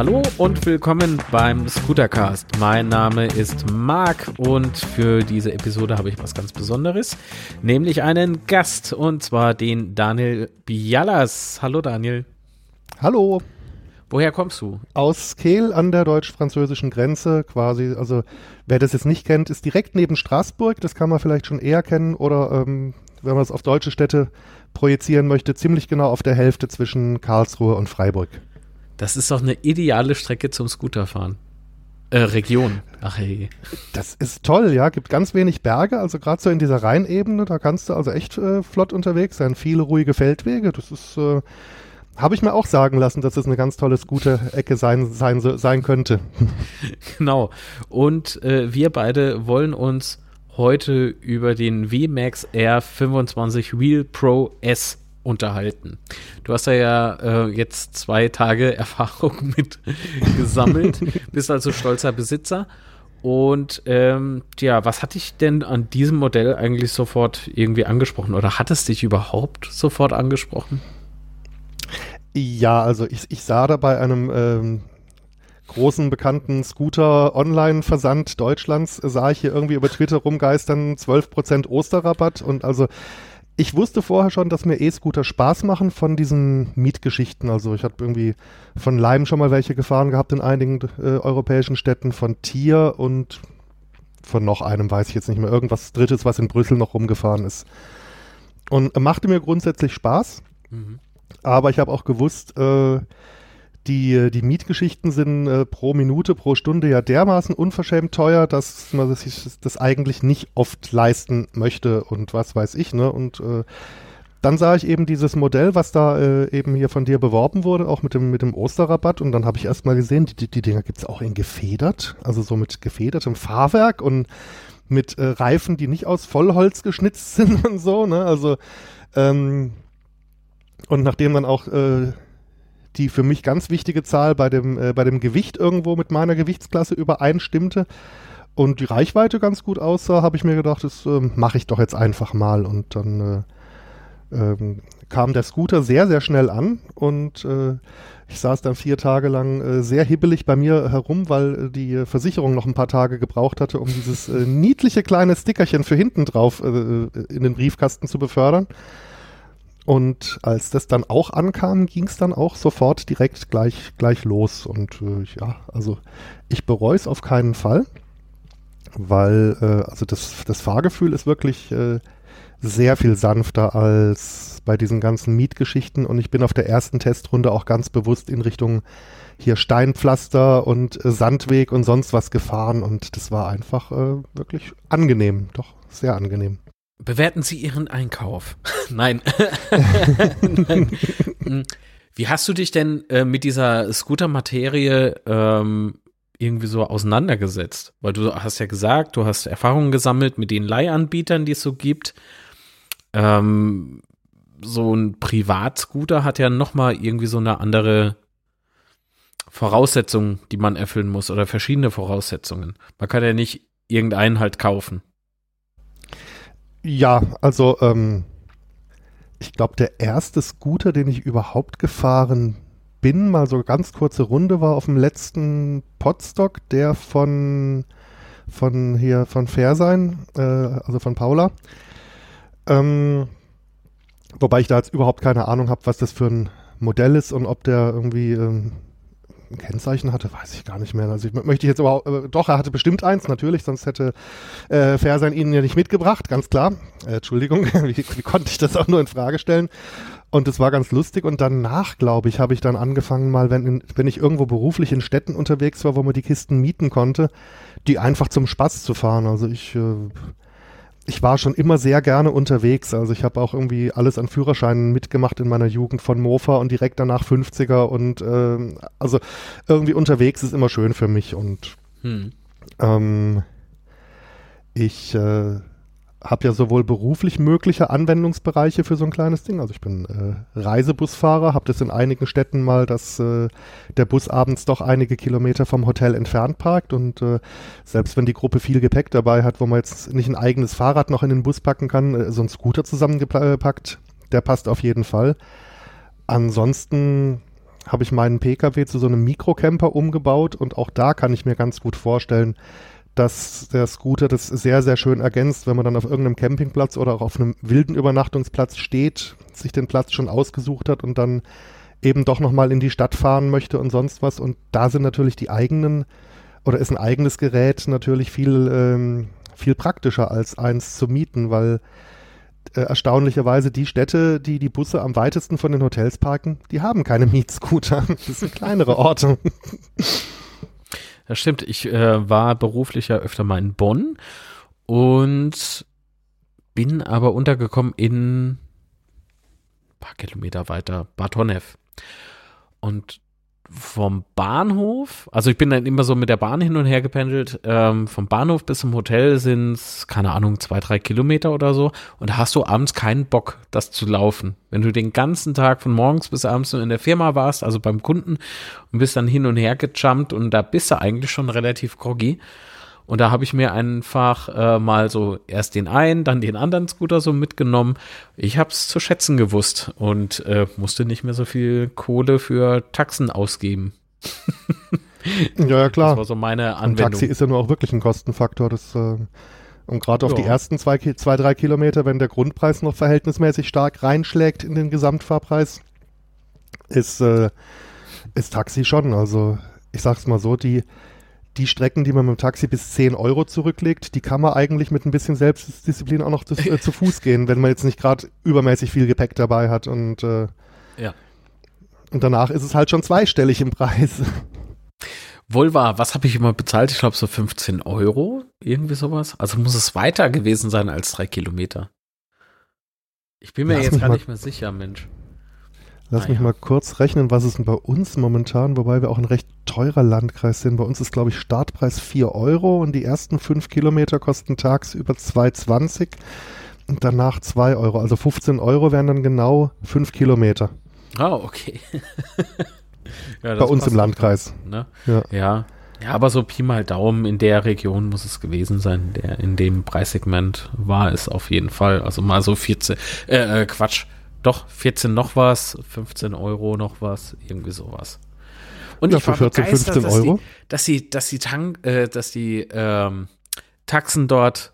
Hallo und willkommen beim Scootercast. Mein Name ist Marc und für diese Episode habe ich was ganz Besonderes, nämlich einen Gast und zwar den Daniel Bialas. Hallo Daniel. Hallo. Woher kommst du? Aus Kehl an der deutsch-französischen Grenze quasi. Also wer das jetzt nicht kennt, ist direkt neben Straßburg. Das kann man vielleicht schon eher kennen oder ähm, wenn man es auf deutsche Städte projizieren möchte, ziemlich genau auf der Hälfte zwischen Karlsruhe und Freiburg. Das ist doch eine ideale Strecke zum Scooterfahren. Äh, Region. Ach hey. Das ist toll, ja. Gibt ganz wenig Berge, also gerade so in dieser Rheinebene, da kannst du also echt äh, flott unterwegs sein. Viele ruhige Feldwege. Das ist, äh, habe ich mir auch sagen lassen, dass es eine ganz tolle Scooter-Ecke sein, sein, sein könnte. Genau. Und äh, wir beide wollen uns heute über den VMAX R25 Wheel Pro S unterhalten. Du hast ja äh, jetzt zwei Tage Erfahrung mit gesammelt, bist also stolzer Besitzer. Und ähm, ja, was hat dich denn an diesem Modell eigentlich sofort irgendwie angesprochen oder hat es dich überhaupt sofort angesprochen? Ja, also ich, ich sah da bei einem ähm, großen bekannten Scooter-Online-Versand Deutschlands, sah ich hier irgendwie über Twitter rumgeistern, 12% Osterrabatt und also ich wusste vorher schon, dass mir E-Scooter Spaß machen von diesen Mietgeschichten. Also ich habe irgendwie von Leim schon mal welche gefahren gehabt in einigen äh, europäischen Städten, von Tier und von noch einem weiß ich jetzt nicht mehr. Irgendwas Drittes, was in Brüssel noch rumgefahren ist. Und machte mir grundsätzlich Spaß. Mhm. Aber ich habe auch gewusst, äh, die, die Mietgeschichten sind äh, pro Minute, pro Stunde ja dermaßen unverschämt teuer, dass man sich das eigentlich nicht oft leisten möchte und was weiß ich, ne? Und äh, dann sah ich eben dieses Modell, was da äh, eben hier von dir beworben wurde, auch mit dem, mit dem Osterrabatt. Und dann habe ich erst mal gesehen, die, die, Dinger gibt es auch in gefedert, also so mit gefedertem Fahrwerk und mit äh, Reifen, die nicht aus Vollholz geschnitzt sind und so. Ne? Also ähm, und nachdem dann auch äh, die für mich ganz wichtige Zahl bei dem, äh, bei dem Gewicht irgendwo mit meiner Gewichtsklasse übereinstimmte und die Reichweite ganz gut aussah, habe ich mir gedacht, das äh, mache ich doch jetzt einfach mal. Und dann äh, ähm, kam der Scooter sehr, sehr schnell an und äh, ich saß dann vier Tage lang äh, sehr hibbelig bei mir herum, weil äh, die Versicherung noch ein paar Tage gebraucht hatte, um dieses niedliche kleine Stickerchen für hinten drauf in den Briefkasten zu befördern. Und als das dann auch ankam, ging es dann auch sofort direkt gleich, gleich los. Und äh, ja, also ich bereue es auf keinen Fall, weil äh, also das, das Fahrgefühl ist wirklich äh, sehr viel sanfter als bei diesen ganzen Mietgeschichten. Und ich bin auf der ersten Testrunde auch ganz bewusst in Richtung hier Steinpflaster und äh, Sandweg und sonst was gefahren. Und das war einfach äh, wirklich angenehm, doch sehr angenehm. Bewerten Sie Ihren Einkauf. Nein. Nein. Hm. Wie hast du dich denn äh, mit dieser Scooter-Materie ähm, irgendwie so auseinandergesetzt? Weil du hast ja gesagt, du hast Erfahrungen gesammelt mit den Leihanbietern, die es so gibt. Ähm, so ein Privatscooter hat ja noch mal irgendwie so eine andere Voraussetzung, die man erfüllen muss oder verschiedene Voraussetzungen. Man kann ja nicht irgendeinen halt kaufen. Ja, also ähm, ich glaube, der erste Scooter, den ich überhaupt gefahren bin, mal so ganz kurze Runde, war auf dem letzten Podstock, der von von hier von Fairsein, äh, also von Paula. Ähm, wobei ich da jetzt überhaupt keine Ahnung habe, was das für ein Modell ist und ob der irgendwie ähm, ein Kennzeichen hatte, weiß ich gar nicht mehr. Also ich möchte jetzt überhaupt, äh, doch, er hatte bestimmt eins, natürlich, sonst hätte äh, Fersen ihn ja nicht mitgebracht, ganz klar. Äh, Entschuldigung, wie, wie konnte ich das auch nur in Frage stellen? Und es war ganz lustig. Und danach, glaube ich, habe ich dann angefangen, mal, wenn, wenn ich irgendwo beruflich in Städten unterwegs war, wo man die Kisten mieten konnte, die einfach zum Spaß zu fahren. Also ich äh, ich war schon immer sehr gerne unterwegs. Also ich habe auch irgendwie alles an Führerscheinen mitgemacht in meiner Jugend von Mofa und direkt danach 50er und äh, also irgendwie unterwegs ist immer schön für mich und hm. ähm, ich äh, habe ja sowohl beruflich mögliche Anwendungsbereiche für so ein kleines Ding. Also ich bin äh, Reisebusfahrer, habe das in einigen Städten mal, dass äh, der Bus abends doch einige Kilometer vom Hotel entfernt parkt und äh, selbst wenn die Gruppe viel Gepäck dabei hat, wo man jetzt nicht ein eigenes Fahrrad noch in den Bus packen kann, äh, so ein Scooter zusammengepackt, der passt auf jeden Fall. Ansonsten habe ich meinen Pkw zu so einem Mikrocamper umgebaut und auch da kann ich mir ganz gut vorstellen, dass der Scooter das sehr, sehr schön ergänzt, wenn man dann auf irgendeinem Campingplatz oder auch auf einem wilden Übernachtungsplatz steht, sich den Platz schon ausgesucht hat und dann eben doch nochmal in die Stadt fahren möchte und sonst was. Und da sind natürlich die eigenen oder ist ein eigenes Gerät natürlich viel, ähm, viel praktischer als eins zu mieten, weil äh, erstaunlicherweise die Städte, die die Busse am weitesten von den Hotels parken, die haben keine Mietscooter. Das sind kleinere Orte. Das stimmt. Ich äh, war beruflich ja öfter mal in Bonn und bin aber untergekommen in ein paar Kilometer weiter, Bad Honnef. Und vom Bahnhof, also ich bin dann immer so mit der Bahn hin und her gependelt, ähm, vom Bahnhof bis zum Hotel sind es, keine Ahnung, zwei, drei Kilometer oder so. Und da hast du abends keinen Bock, das zu laufen. Wenn du den ganzen Tag von morgens bis abends in der Firma warst, also beim Kunden, und bist dann hin und her gejumpt und da bist du eigentlich schon relativ groggy. Und da habe ich mir einfach äh, mal so erst den einen, dann den anderen Scooter so mitgenommen. Ich habe es zu schätzen gewusst und äh, musste nicht mehr so viel Kohle für Taxen ausgeben. ja, ja, klar. Das war so meine Anwendung. Und Taxi ist ja nur auch wirklich ein Kostenfaktor. Das, äh, und gerade auf ja. die ersten zwei, zwei, drei Kilometer, wenn der Grundpreis noch verhältnismäßig stark reinschlägt in den Gesamtfahrpreis, ist, äh, ist Taxi schon. Also ich sag's mal so, die die Strecken, die man mit dem Taxi bis 10 Euro zurücklegt, die kann man eigentlich mit ein bisschen Selbstdisziplin auch noch zu, äh, zu Fuß gehen, wenn man jetzt nicht gerade übermäßig viel Gepäck dabei hat und äh, ja. Und danach ist es halt schon zweistellig im Preis. Wohl wahr, was habe ich immer bezahlt? Ich glaube so 15 Euro, irgendwie sowas. Also muss es weiter gewesen sein als drei Kilometer. Ich bin mir Lass jetzt gar nicht mehr sicher, Mensch. Lass ah, mich ja. mal kurz rechnen, was ist denn bei uns momentan, wobei wir auch ein recht teurer Landkreis sind. Bei uns ist, glaube ich, Startpreis 4 Euro und die ersten 5 Kilometer kosten tagsüber 2,20 und danach 2 Euro. Also 15 Euro wären dann genau 5 Kilometer. Ah, oh, okay. ja, bei uns im Landkreis. Ne? Ja. ja. Ja, aber so Pi mal Daumen in der Region muss es gewesen sein. Der, in dem Preissegment war es auf jeden Fall. Also mal so 14, äh, äh Quatsch, doch, 14 noch was, 15 Euro noch was, irgendwie sowas. Und ja, ich war 14, 15 dass Euro. Die, dass die, dass die, Tank, äh, dass die ähm, Taxen dort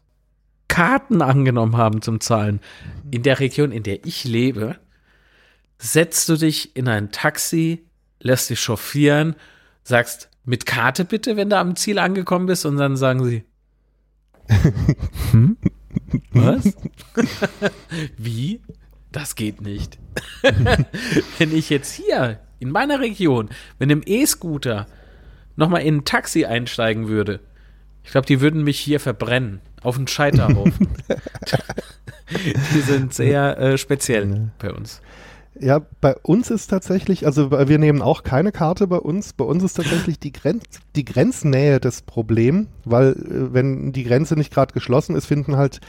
Karten angenommen haben zum Zahlen. In der Region, in der ich lebe, setzt du dich in ein Taxi, lässt dich chauffieren, sagst mit Karte bitte, wenn du am Ziel angekommen bist, und dann sagen sie, hm? Was? Wie? Das geht nicht. Wenn ich jetzt hier in meiner Region mit einem E-Scooter nochmal in ein Taxi einsteigen würde, ich glaube, die würden mich hier verbrennen. Auf einen Scheiterhaufen. die sind sehr äh, speziell bei uns. Ja, bei uns ist tatsächlich, also wir nehmen auch keine Karte bei uns. Bei uns ist tatsächlich die, Grenz, die Grenznähe das Problem, weil äh, wenn die Grenze nicht gerade geschlossen ist, finden halt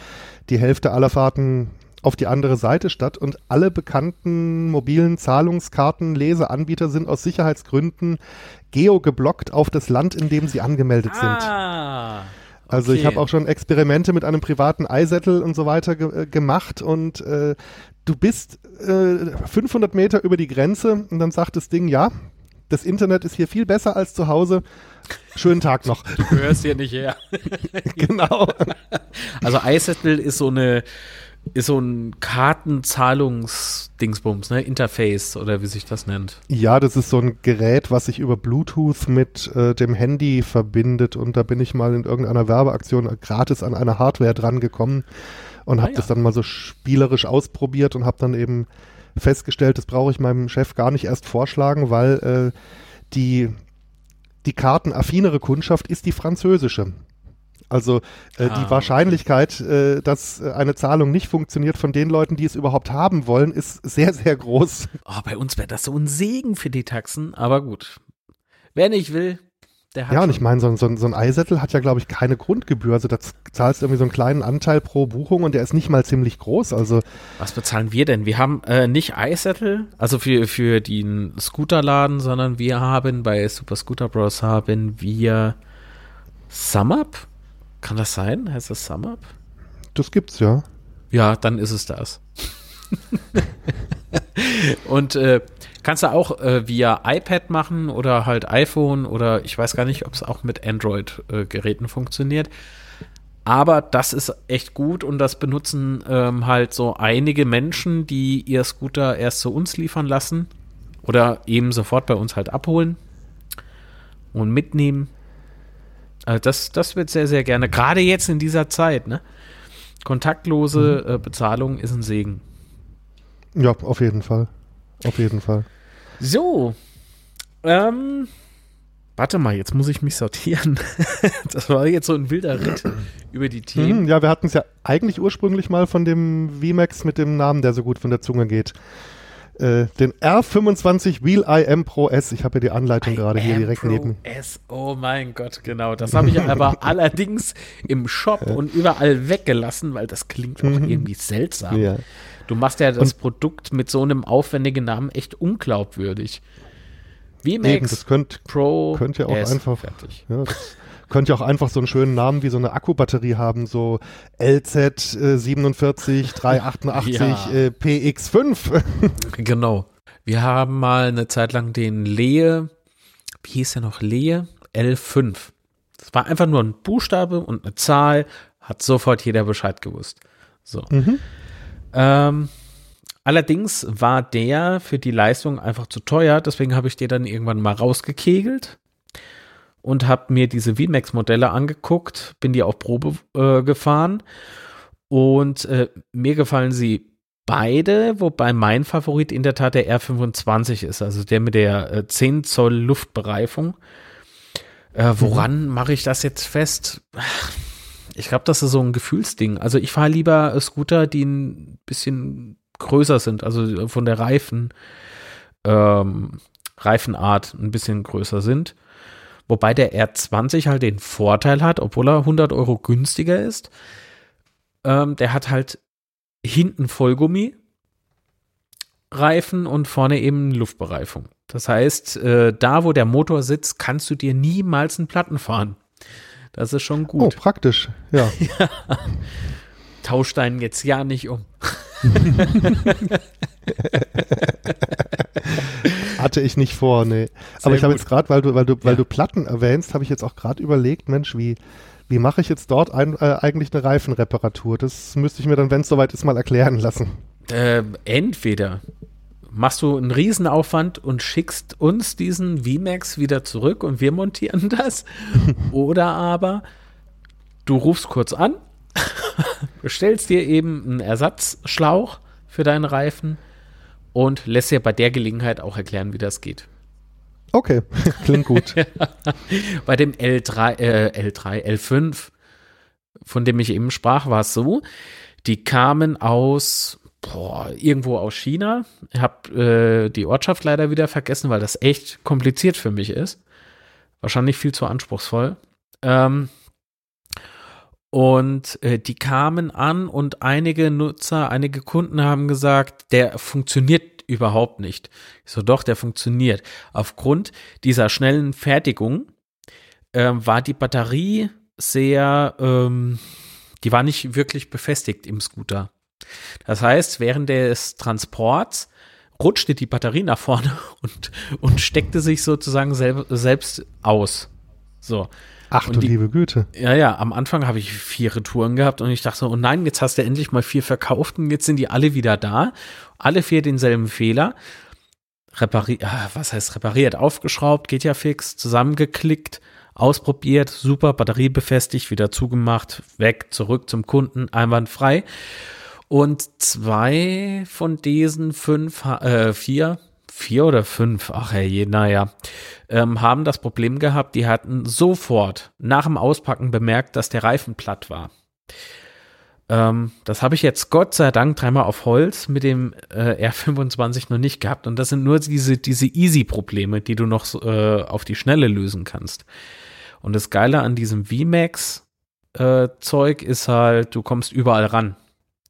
die Hälfte aller Fahrten auf die andere Seite statt und alle bekannten mobilen Zahlungskarten Leseanbieter sind aus Sicherheitsgründen geogeblockt auf das Land, in dem sie angemeldet ah, sind. Also ich habe auch schon Experimente mit einem privaten Eisettel und so weiter ge äh, gemacht und äh, du bist äh, 500 Meter über die Grenze und dann sagt das Ding, ja, das Internet ist hier viel besser als zu Hause. Schönen Tag noch. Du gehörst hier nicht her. genau. Also Eisettel ist so eine ist so ein Kartenzahlungsdingsbums, ne? Interface oder wie sich das nennt. Ja, das ist so ein Gerät, was sich über Bluetooth mit äh, dem Handy verbindet und da bin ich mal in irgendeiner Werbeaktion gratis an eine Hardware drangekommen und habe ah, ja. das dann mal so spielerisch ausprobiert und habe dann eben festgestellt, das brauche ich meinem Chef gar nicht erst vorschlagen, weil äh, die die kartenaffinere Kundschaft ist die französische. Also äh, ah, die Wahrscheinlichkeit, okay. äh, dass äh, eine Zahlung nicht funktioniert von den Leuten, die es überhaupt haben wollen, ist sehr, sehr groß. Oh, bei uns wäre das so ein Segen für die Taxen, aber gut. Wer nicht will, der hat. Ja, und ich meine, so, so, so ein Eisettel hat ja, glaube ich, keine Grundgebühr. Also da zahlst du irgendwie so einen kleinen Anteil pro Buchung und der ist nicht mal ziemlich groß. Also Was bezahlen wir denn? Wir haben äh, nicht Eisettel, also für, für den Scooterladen, sondern wir haben bei Super Scooter Bros. haben wir SumUp kann das sein? Heißt das SumUp? Das gibt's ja. Ja, dann ist es das. und äh, Kannst du auch äh, via iPad machen oder halt iPhone oder ich weiß gar nicht, ob es auch mit Android-Geräten äh, funktioniert. Aber das ist echt gut und das benutzen ähm, halt so einige Menschen, die ihr Scooter erst zu uns liefern lassen oder eben sofort bei uns halt abholen und mitnehmen. Also das, das wird sehr, sehr gerne, gerade jetzt in dieser Zeit, ne? Kontaktlose mhm. äh, Bezahlung ist ein Segen. Ja, auf jeden Fall. Auf jeden Fall. So. Ähm, warte mal, jetzt muss ich mich sortieren. das war jetzt so ein wilder Ritt über die Themen. Mhm, ja, wir hatten es ja eigentlich ursprünglich mal von dem VMAX mit dem Namen, der so gut von der Zunge geht. Äh, den R25 Wheel IM Pro S. Ich habe ja die Anleitung gerade hier direkt Pro neben. S, oh mein Gott, genau. Das habe ich aber allerdings im Shop ja. und überall weggelassen, weil das klingt auch mhm. irgendwie seltsam. Ja. Du machst ja das und Produkt mit so einem aufwendigen Namen echt unglaubwürdig. VMAX Eben, das könnt, Pro könnt ihr auch S einfach fertig. Ja, könnte ja auch einfach so einen schönen Namen wie so eine Akkubatterie haben, so LZ äh, 47 388 ja. äh, PX5. genau. Wir haben mal eine Zeit lang den Lehe, wie hieß der noch, Lehe L5. Das war einfach nur ein Buchstabe und eine Zahl, hat sofort jeder Bescheid gewusst. So. Mhm. Ähm, allerdings war der für die Leistung einfach zu teuer, deswegen habe ich den dann irgendwann mal rausgekegelt und habe mir diese VMAX-Modelle angeguckt, bin die auf Probe äh, gefahren und äh, mir gefallen sie beide, wobei mein Favorit in der Tat der R25 ist, also der mit der äh, 10 Zoll Luftbereifung. Äh, woran mhm. mache ich das jetzt fest? Ich glaube, das ist so ein Gefühlsding. Also ich fahre lieber Scooter, die ein bisschen größer sind, also von der Reifen, ähm, Reifenart ein bisschen größer sind. Wobei der R20 halt den Vorteil hat, obwohl er 100 Euro günstiger ist. Ähm, der hat halt hinten Vollgummi, Reifen und vorne eben Luftbereifung. Das heißt, äh, da wo der Motor sitzt, kannst du dir niemals einen Platten fahren. Das ist schon gut. Oh, praktisch, ja. ja. Tausch deinen jetzt ja nicht um. Hatte ich nicht vor, nee. Sehr Aber ich habe jetzt gerade, weil du, weil du, weil du Platten erwähnst, habe ich jetzt auch gerade überlegt, Mensch, wie, wie mache ich jetzt dort ein, äh, eigentlich eine Reifenreparatur? Das müsste ich mir dann, wenn es soweit ist, mal erklären lassen. Äh, entweder machst du einen Riesenaufwand und schickst uns diesen VMAX wieder zurück und wir montieren das. Oder aber du rufst kurz an, bestellst dir eben einen Ersatzschlauch für deinen Reifen und lässt dir bei der Gelegenheit auch erklären, wie das geht. Okay, klingt gut. bei dem L3, äh, L3, L5, von dem ich eben sprach, war es so, die kamen aus boah, irgendwo aus China. Ich habe äh, die Ortschaft leider wieder vergessen, weil das echt kompliziert für mich ist. Wahrscheinlich viel zu anspruchsvoll. Ähm, und äh, die kamen an und einige Nutzer, einige Kunden haben gesagt, der funktioniert überhaupt nicht. Ich so, doch, der funktioniert. Aufgrund dieser schnellen Fertigung äh, war die Batterie sehr, ähm, die war nicht wirklich befestigt im Scooter. Das heißt, während des Transports rutschte die Batterie nach vorne und, und steckte sich sozusagen sel selbst aus. So. Ach du die, liebe Güte. Ja, ja, am Anfang habe ich vier Retouren gehabt und ich dachte so, oh nein, jetzt hast du endlich mal vier verkauft und jetzt sind die alle wieder da. Alle vier denselben Fehler. Repariert, ah, was heißt repariert? Aufgeschraubt, geht ja fix, zusammengeklickt, ausprobiert, super, Batterie befestigt, wieder zugemacht, weg, zurück zum Kunden, einwandfrei. Und zwei von diesen fünf, äh, vier, vier oder fünf, ach hey, naja, ähm, haben das Problem gehabt, die hatten sofort nach dem Auspacken bemerkt, dass der Reifen platt war. Ähm, das habe ich jetzt Gott sei Dank dreimal auf Holz mit dem äh, R25 noch nicht gehabt. Und das sind nur diese, diese Easy-Probleme, die du noch äh, auf die Schnelle lösen kannst. Und das Geile an diesem VMAX-Zeug äh, ist halt, du kommst überall ran.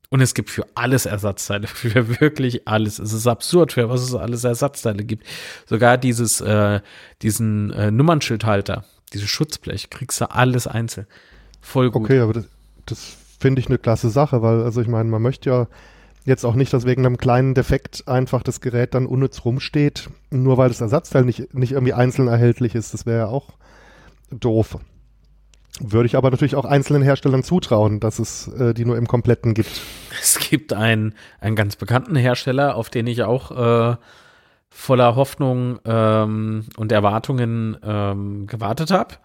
Und es gibt für alles Ersatzteile, für wirklich alles. Es ist absurd, für was es alles Ersatzteile gibt. Sogar dieses, äh, diesen äh, Nummernschildhalter, dieses Schutzblech, kriegst du alles einzeln. Voll gut. Okay, aber das, das finde ich eine klasse Sache, weil, also ich meine, man möchte ja jetzt auch nicht, dass wegen einem kleinen Defekt einfach das Gerät dann unnütz rumsteht, nur weil das Ersatzteil nicht, nicht irgendwie einzeln erhältlich ist. Das wäre ja auch doof. Würde ich aber natürlich auch einzelnen Herstellern zutrauen, dass es äh, die nur im Kompletten gibt. Es gibt einen, einen ganz bekannten Hersteller, auf den ich auch äh, voller Hoffnung ähm, und Erwartungen ähm, gewartet habe.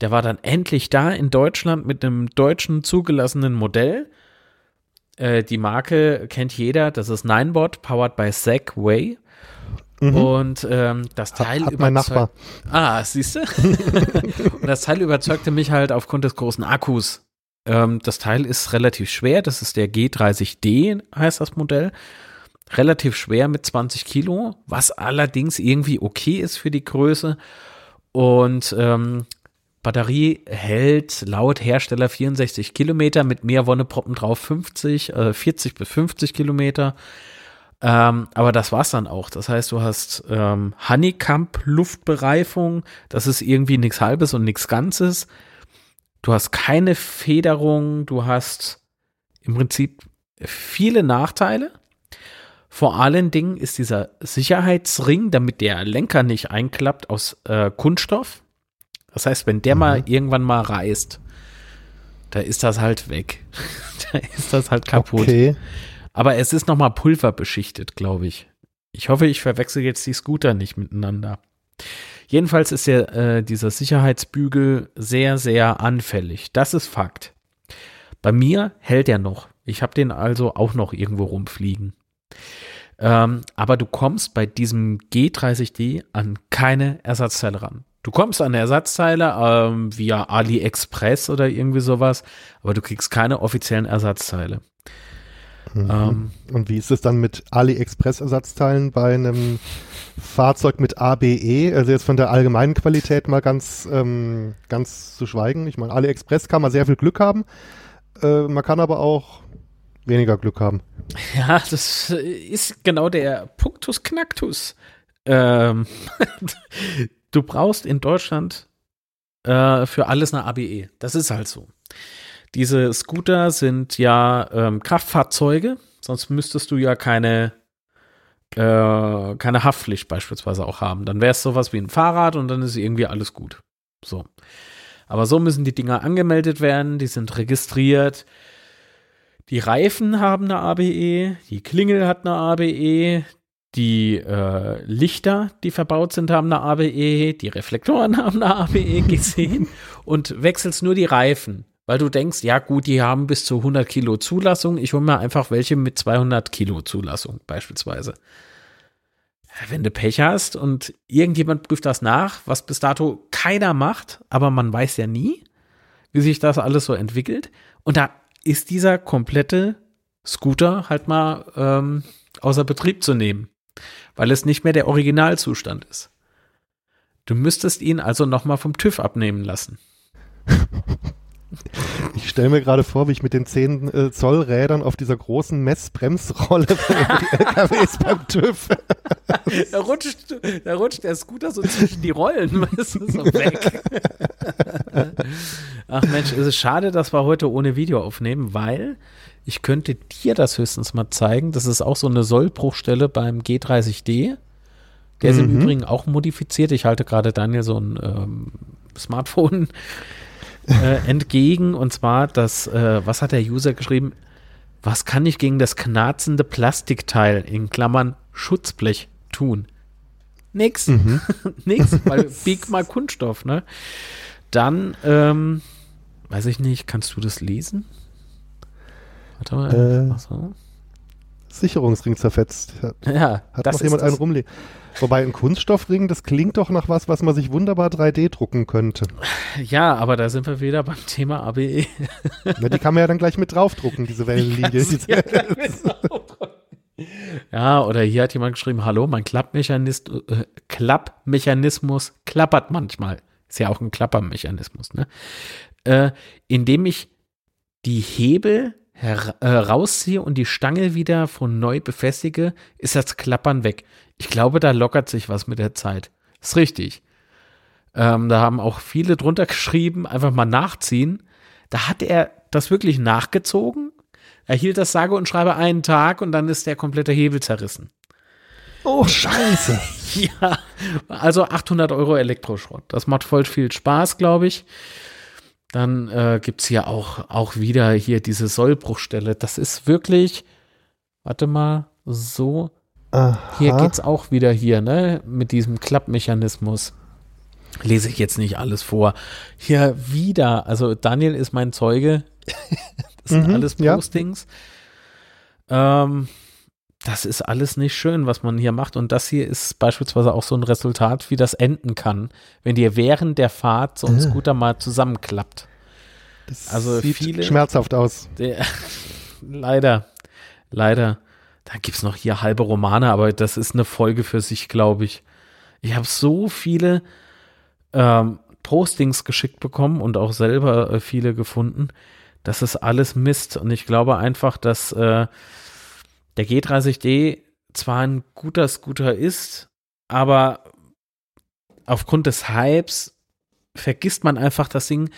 Der war dann endlich da in Deutschland mit einem deutschen zugelassenen Modell. Äh, die Marke kennt jeder, das ist Ninebot, powered by Segway. Mhm. Und ähm, das Teil hat, hat mein Nachbar. Ah, siehst du? und das Teil überzeugte mich halt aufgrund des großen Akkus. Ähm, das Teil ist relativ schwer. Das ist der G30D, heißt das Modell. Relativ schwer mit 20 Kilo, was allerdings irgendwie okay ist für die Größe. Und ähm, Batterie hält laut Hersteller 64 Kilometer, mit mehr Wonneproppen drauf 50, äh, 40 bis 50 Kilometer. Ähm, aber das war's dann auch. Das heißt, du hast ähm, Honeycomb-Luftbereifung, das ist irgendwie nichts Halbes und nichts Ganzes. Du hast keine Federung, du hast im Prinzip viele Nachteile. Vor allen Dingen ist dieser Sicherheitsring, damit der Lenker nicht einklappt, aus äh, Kunststoff. Das heißt, wenn der mhm. mal irgendwann mal reißt, da ist das halt weg. da ist das halt kaputt. Okay. Aber es ist nochmal pulverbeschichtet, glaube ich. Ich hoffe, ich verwechsel jetzt die Scooter nicht miteinander. Jedenfalls ist ja äh, dieser Sicherheitsbügel sehr, sehr anfällig. Das ist Fakt. Bei mir hält er noch. Ich habe den also auch noch irgendwo rumfliegen. Ähm, aber du kommst bei diesem G30D an keine Ersatzteile ran. Du kommst an Ersatzteile ähm, via AliExpress oder irgendwie sowas, aber du kriegst keine offiziellen Ersatzteile. Mhm. Ähm, Und wie ist es dann mit AliExpress-Ersatzteilen bei einem Fahrzeug mit ABE? Also jetzt von der allgemeinen Qualität mal ganz, ähm, ganz zu schweigen. Ich meine, AliExpress kann man sehr viel Glück haben. Äh, man kann aber auch weniger Glück haben. Ja, das ist genau der Punctus Knactus. Ähm, du brauchst in Deutschland äh, für alles eine ABE. Das ist halt so. Diese Scooter sind ja ähm, Kraftfahrzeuge, sonst müsstest du ja keine, äh, keine Haftpflicht beispielsweise auch haben. Dann wäre es sowas wie ein Fahrrad und dann ist irgendwie alles gut. So. Aber so müssen die Dinger angemeldet werden, die sind registriert. Die Reifen haben eine ABE, die Klingel hat eine ABE, die äh, Lichter, die verbaut sind, haben eine ABE, die Reflektoren haben eine ABE gesehen und wechselst nur die Reifen, weil du denkst, ja gut, die haben bis zu 100 Kilo Zulassung, ich hole mir einfach welche mit 200 Kilo Zulassung beispielsweise. Wenn du Pech hast und irgendjemand prüft das nach, was bis dato keiner macht, aber man weiß ja nie, wie sich das alles so entwickelt. Und da ist dieser komplette Scooter halt mal ähm, außer Betrieb zu nehmen weil es nicht mehr der Originalzustand ist. Du müsstest ihn also nochmal vom TÜV abnehmen lassen. Ich stelle mir gerade vor, wie ich mit den 10 äh, Zoll Rädern auf dieser großen Messbremsrolle die LKWs beim TÜV. da, rutscht, da rutscht der Scooter so zwischen die Rollen, weißt du, so weg. Ach Mensch, es ist schade, dass wir heute ohne Video aufnehmen, weil ich könnte dir das höchstens mal zeigen. Das ist auch so eine Sollbruchstelle beim G30D. Der ist mhm. im Übrigen auch modifiziert. Ich halte gerade Daniel so ein ähm, Smartphone äh, entgegen. Und zwar, das, äh, was hat der User geschrieben? Was kann ich gegen das knarzende Plastikteil in Klammern Schutzblech tun? Nix. Mhm. Nix, weil bieg mal Kunststoff, ne? Dann, ähm, weiß ich nicht, kannst du das lesen? Warte mal. Äh, so. Sicherungsring zerfetzt. Ja, hat noch jemand einen rumliegen. Wobei ein Kunststoffring, das klingt doch nach was, was man sich wunderbar 3D drucken könnte. Ja, aber da sind wir wieder beim Thema ABE. Na, die kann man ja dann gleich mit draufdrucken, diese Wellenlinie. Ja, ja, oder hier hat jemand geschrieben, hallo, mein Klappmechanismus, äh, Klappmechanismus klappert manchmal. Ist ja auch ein Klappermechanismus, ne? Äh, indem ich die Hebel herausziehe äh, und die Stange wieder von neu befestige, ist das Klappern weg. Ich glaube, da lockert sich was mit der Zeit. Ist richtig. Ähm, da haben auch viele drunter geschrieben, einfach mal nachziehen. Da hat er das wirklich nachgezogen, Er hielt das sage und schreibe einen Tag und dann ist der komplette Hebel zerrissen. Oh, scheiße. ja, also 800 Euro Elektroschrott. Das macht voll viel Spaß, glaube ich. Dann äh, gibt es hier auch, auch wieder hier diese Sollbruchstelle. Das ist wirklich, warte mal, so. Aha. Hier geht es auch wieder hier, ne? Mit diesem Klappmechanismus. Lese ich jetzt nicht alles vor. Hier wieder, also Daniel ist mein Zeuge. Das sind mhm, alles Postings. Ja. Ähm, das ist alles nicht schön, was man hier macht. Und das hier ist beispielsweise auch so ein Resultat, wie das enden kann, wenn dir während der Fahrt so ein äh. Scooter mal zusammenklappt. Das also sieht viele, schmerzhaft aus. Der, leider, leider. Da gibt es noch hier halbe Romane, aber das ist eine Folge für sich, glaube ich. Ich habe so viele ähm, Postings geschickt bekommen und auch selber äh, viele gefunden. Das ist alles Mist. Und ich glaube einfach, dass äh, der G30D zwar ein guter Scooter ist, aber aufgrund des Hypes vergisst man einfach, das Ding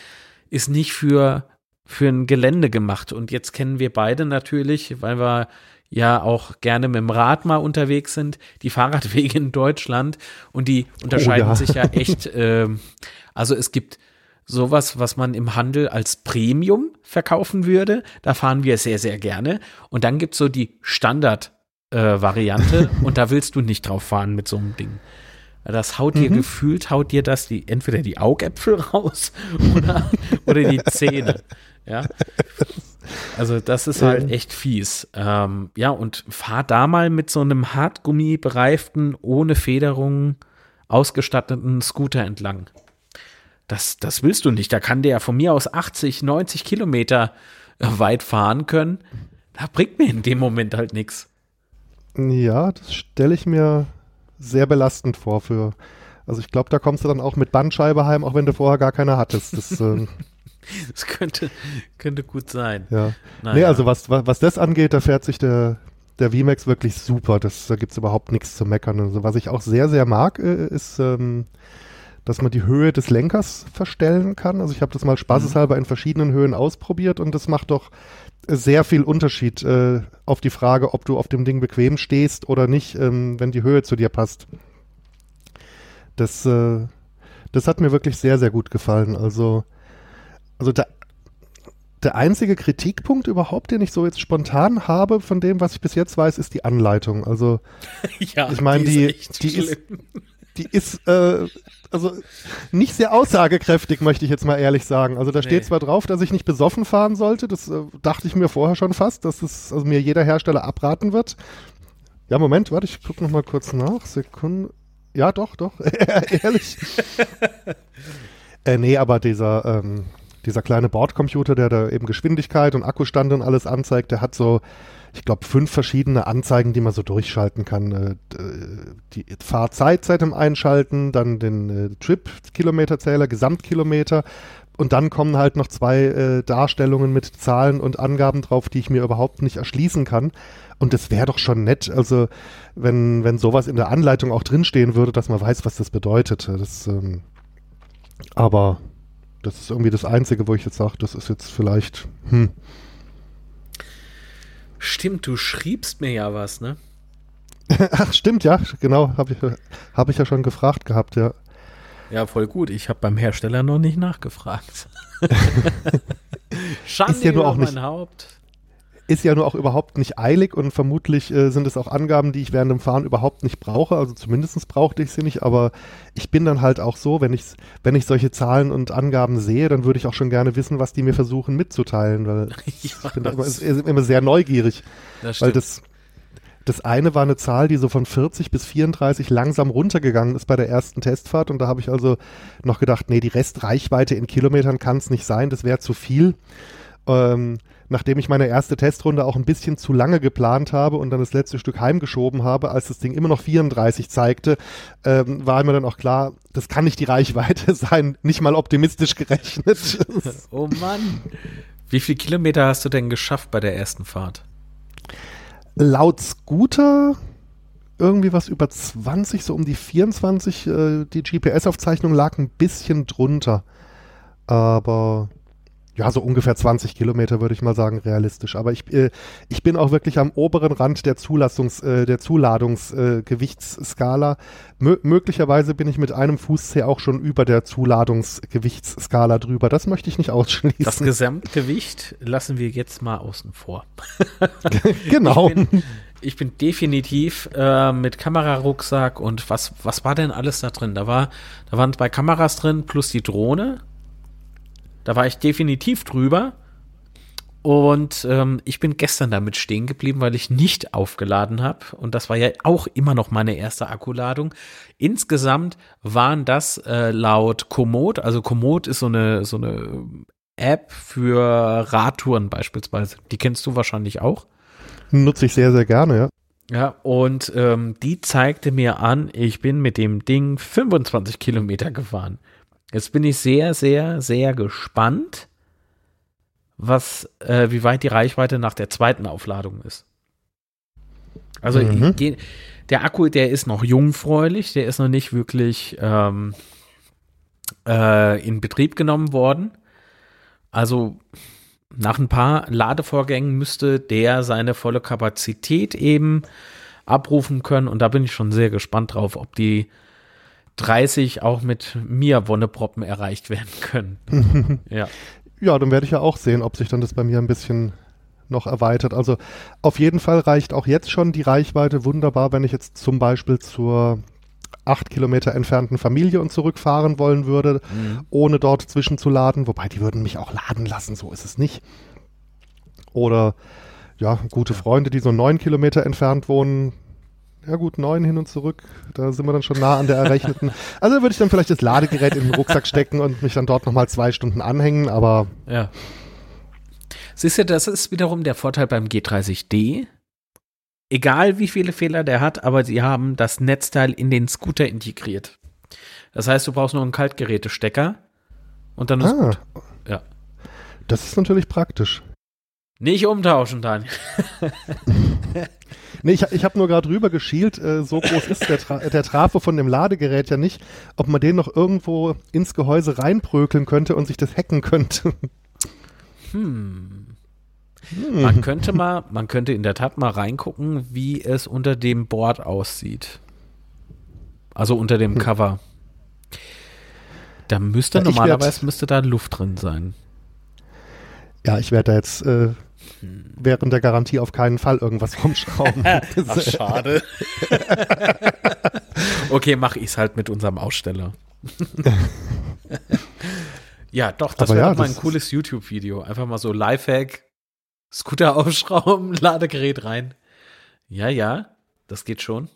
ist nicht für, für ein Gelände gemacht. Und jetzt kennen wir beide natürlich, weil wir ja auch gerne mit dem Rad mal unterwegs sind, die Fahrradwege in Deutschland und die unterscheiden oh, ja. sich ja echt. Äh, also es gibt sowas, was man im Handel als Premium verkaufen würde. Da fahren wir sehr, sehr gerne. Und dann gibt es so die Standard-Variante äh, und da willst du nicht drauf fahren mit so einem Ding. Das haut dir mhm. gefühlt, haut dir das die, entweder die Augäpfel raus oder, oder die Zähne. Ja. Also das ist halt echt fies. Ähm, ja, und fahr da mal mit so einem Hartgummi bereiften, ohne Federung ausgestatteten Scooter entlang. Das, das willst du nicht. Da kann der von mir aus 80, 90 Kilometer weit fahren können. Da bringt mir in dem Moment halt nichts. Ja, das stelle ich mir sehr belastend vor für. Also ich glaube, da kommst du dann auch mit Bandscheibe heim, auch wenn du vorher gar keine hattest. Das, ähm, das könnte, könnte gut sein. Ja. Naja. Nee, also was, was, was das angeht, da fährt sich der, der VMAX wirklich super. Das, da gibt es überhaupt nichts zu meckern. Also was ich auch sehr, sehr mag, äh, ist ähm, dass man die Höhe des Lenkers verstellen kann. Also ich habe das mal spaßeshalber in verschiedenen Höhen ausprobiert und das macht doch sehr viel Unterschied äh, auf die Frage, ob du auf dem Ding bequem stehst oder nicht, ähm, wenn die Höhe zu dir passt. Das, äh, das hat mir wirklich sehr, sehr gut gefallen. Also, also der, der einzige Kritikpunkt überhaupt, den ich so jetzt spontan habe von dem, was ich bis jetzt weiß, ist die Anleitung. Also ja, ich meine, die, die, die ist, die ist äh, also nicht sehr aussagekräftig, möchte ich jetzt mal ehrlich sagen. Also da steht nee. zwar drauf, dass ich nicht besoffen fahren sollte, das äh, dachte ich mir vorher schon fast, dass es also mir jeder Hersteller abraten wird. Ja, Moment, warte, ich gucke noch mal kurz nach. Sekunde. Ja, doch, doch, ehrlich. äh, nee, aber dieser, ähm, dieser kleine Bordcomputer, der da eben Geschwindigkeit und Akkustand und alles anzeigt, der hat so ich glaube, fünf verschiedene Anzeigen, die man so durchschalten kann. Äh, die Fahrzeit seit dem Einschalten, dann den äh, Trip-Kilometerzähler, Gesamtkilometer und dann kommen halt noch zwei äh, Darstellungen mit Zahlen und Angaben drauf, die ich mir überhaupt nicht erschließen kann. Und das wäre doch schon nett, also wenn, wenn sowas in der Anleitung auch drinstehen würde, dass man weiß, was das bedeutet. Das, ähm, aber das ist irgendwie das Einzige, wo ich jetzt sage, das ist jetzt vielleicht, hm, Stimmt, du schriebst mir ja was, ne? Ach, stimmt, ja, genau, habe ich, hab ich ja schon gefragt gehabt, ja. Ja, voll gut. Ich habe beim Hersteller noch nicht nachgefragt. Schande ist ja nur auch nicht, mein Haupt ist ja nur auch überhaupt nicht eilig und vermutlich äh, sind es auch Angaben, die ich während dem Fahren überhaupt nicht brauche. Also zumindest brauchte ich sie nicht, aber ich bin dann halt auch so, wenn ich, wenn ich solche Zahlen und Angaben sehe, dann würde ich auch schon gerne wissen, was die mir versuchen mitzuteilen, weil ja, ich bin immer, immer, sehr neugierig. Das weil das, das eine war eine Zahl, die so von 40 bis 34 langsam runtergegangen ist bei der ersten Testfahrt und da habe ich also noch gedacht, nee, die Restreichweite in Kilometern kann es nicht sein, das wäre zu viel. Ähm, nachdem ich meine erste Testrunde auch ein bisschen zu lange geplant habe und dann das letzte Stück heimgeschoben habe, als das Ding immer noch 34 zeigte, ähm, war mir dann auch klar, das kann nicht die Reichweite sein, nicht mal optimistisch gerechnet. oh Mann. Wie viele Kilometer hast du denn geschafft bei der ersten Fahrt? Laut Scooter irgendwie was über 20, so um die 24. Äh, die GPS-Aufzeichnung lag ein bisschen drunter. Aber ja, so ungefähr 20 Kilometer würde ich mal sagen, realistisch. Aber ich, äh, ich bin auch wirklich am oberen Rand der Zulassungs-, äh, der Zuladungsgewichtsskala. Äh, Mö möglicherweise bin ich mit einem Fußzeh auch schon über der Zuladungsgewichtsskala drüber. Das möchte ich nicht ausschließen. Das Gesamtgewicht lassen wir jetzt mal außen vor. genau. Ich bin, ich bin definitiv äh, mit Kamerarucksack und was, was war denn alles da drin? Da war, da waren zwei Kameras drin plus die Drohne da war ich definitiv drüber. Und ähm, ich bin gestern damit stehen geblieben, weil ich nicht aufgeladen habe. Und das war ja auch immer noch meine erste Akkuladung. Insgesamt waren das äh, laut Komoot, also Komoot ist so eine, so eine App für Radtouren beispielsweise. Die kennst du wahrscheinlich auch. Nutze ich sehr, sehr gerne, ja. Ja, und ähm, die zeigte mir an, ich bin mit dem Ding 25 Kilometer gefahren. Jetzt bin ich sehr, sehr, sehr gespannt, was, äh, wie weit die Reichweite nach der zweiten Aufladung ist. Also mhm. die, der Akku, der ist noch jungfräulich, der ist noch nicht wirklich ähm, äh, in Betrieb genommen worden. Also nach ein paar Ladevorgängen müsste der seine volle Kapazität eben abrufen können. Und da bin ich schon sehr gespannt drauf, ob die 30 auch mit mir Wonneproppen erreicht werden können. ja. Ja, dann werde ich ja auch sehen, ob sich dann das bei mir ein bisschen noch erweitert. Also auf jeden Fall reicht auch jetzt schon die Reichweite wunderbar, wenn ich jetzt zum Beispiel zur acht Kilometer entfernten Familie und zurückfahren wollen würde, mhm. ohne dort zwischenzuladen. Wobei die würden mich auch laden lassen, so ist es nicht. Oder ja, gute Freunde, die so neun Kilometer entfernt wohnen, ja gut, neun hin und zurück, da sind wir dann schon nah an der errechneten. Also würde ich dann vielleicht das Ladegerät in den Rucksack stecken und mich dann dort nochmal zwei Stunden anhängen, aber. Ja. Siehst du, das ist wiederum der Vorteil beim G30D. Egal wie viele Fehler der hat, aber sie haben das Netzteil in den Scooter integriert. Das heißt, du brauchst nur einen Kaltgerätestecker und dann ist ah, gut. Ja. Das ist natürlich praktisch. Nicht umtauschen, Daniel. nee, ich, ich habe nur gerade rüber geschielt, äh, so groß ist der, Tra der Trafo von dem Ladegerät ja nicht, ob man den noch irgendwo ins Gehäuse reinprökeln könnte und sich das hacken könnte. Hm. hm. Man könnte mal, man könnte in der Tat mal reingucken, wie es unter dem Board aussieht. Also unter dem hm. Cover. Da müsste ja, normalerweise werd, müsste da Luft drin sein. Ja, ich werde da jetzt äh, während der Garantie auf keinen Fall irgendwas rumschrauben. Ach, schade. okay, mache ich es halt mit unserem Aussteller. ja, doch, das wäre ja, mal ein cooles YouTube-Video. Einfach mal so Lifehack, Scooter aufschrauben, Ladegerät rein. Ja, ja, das geht schon.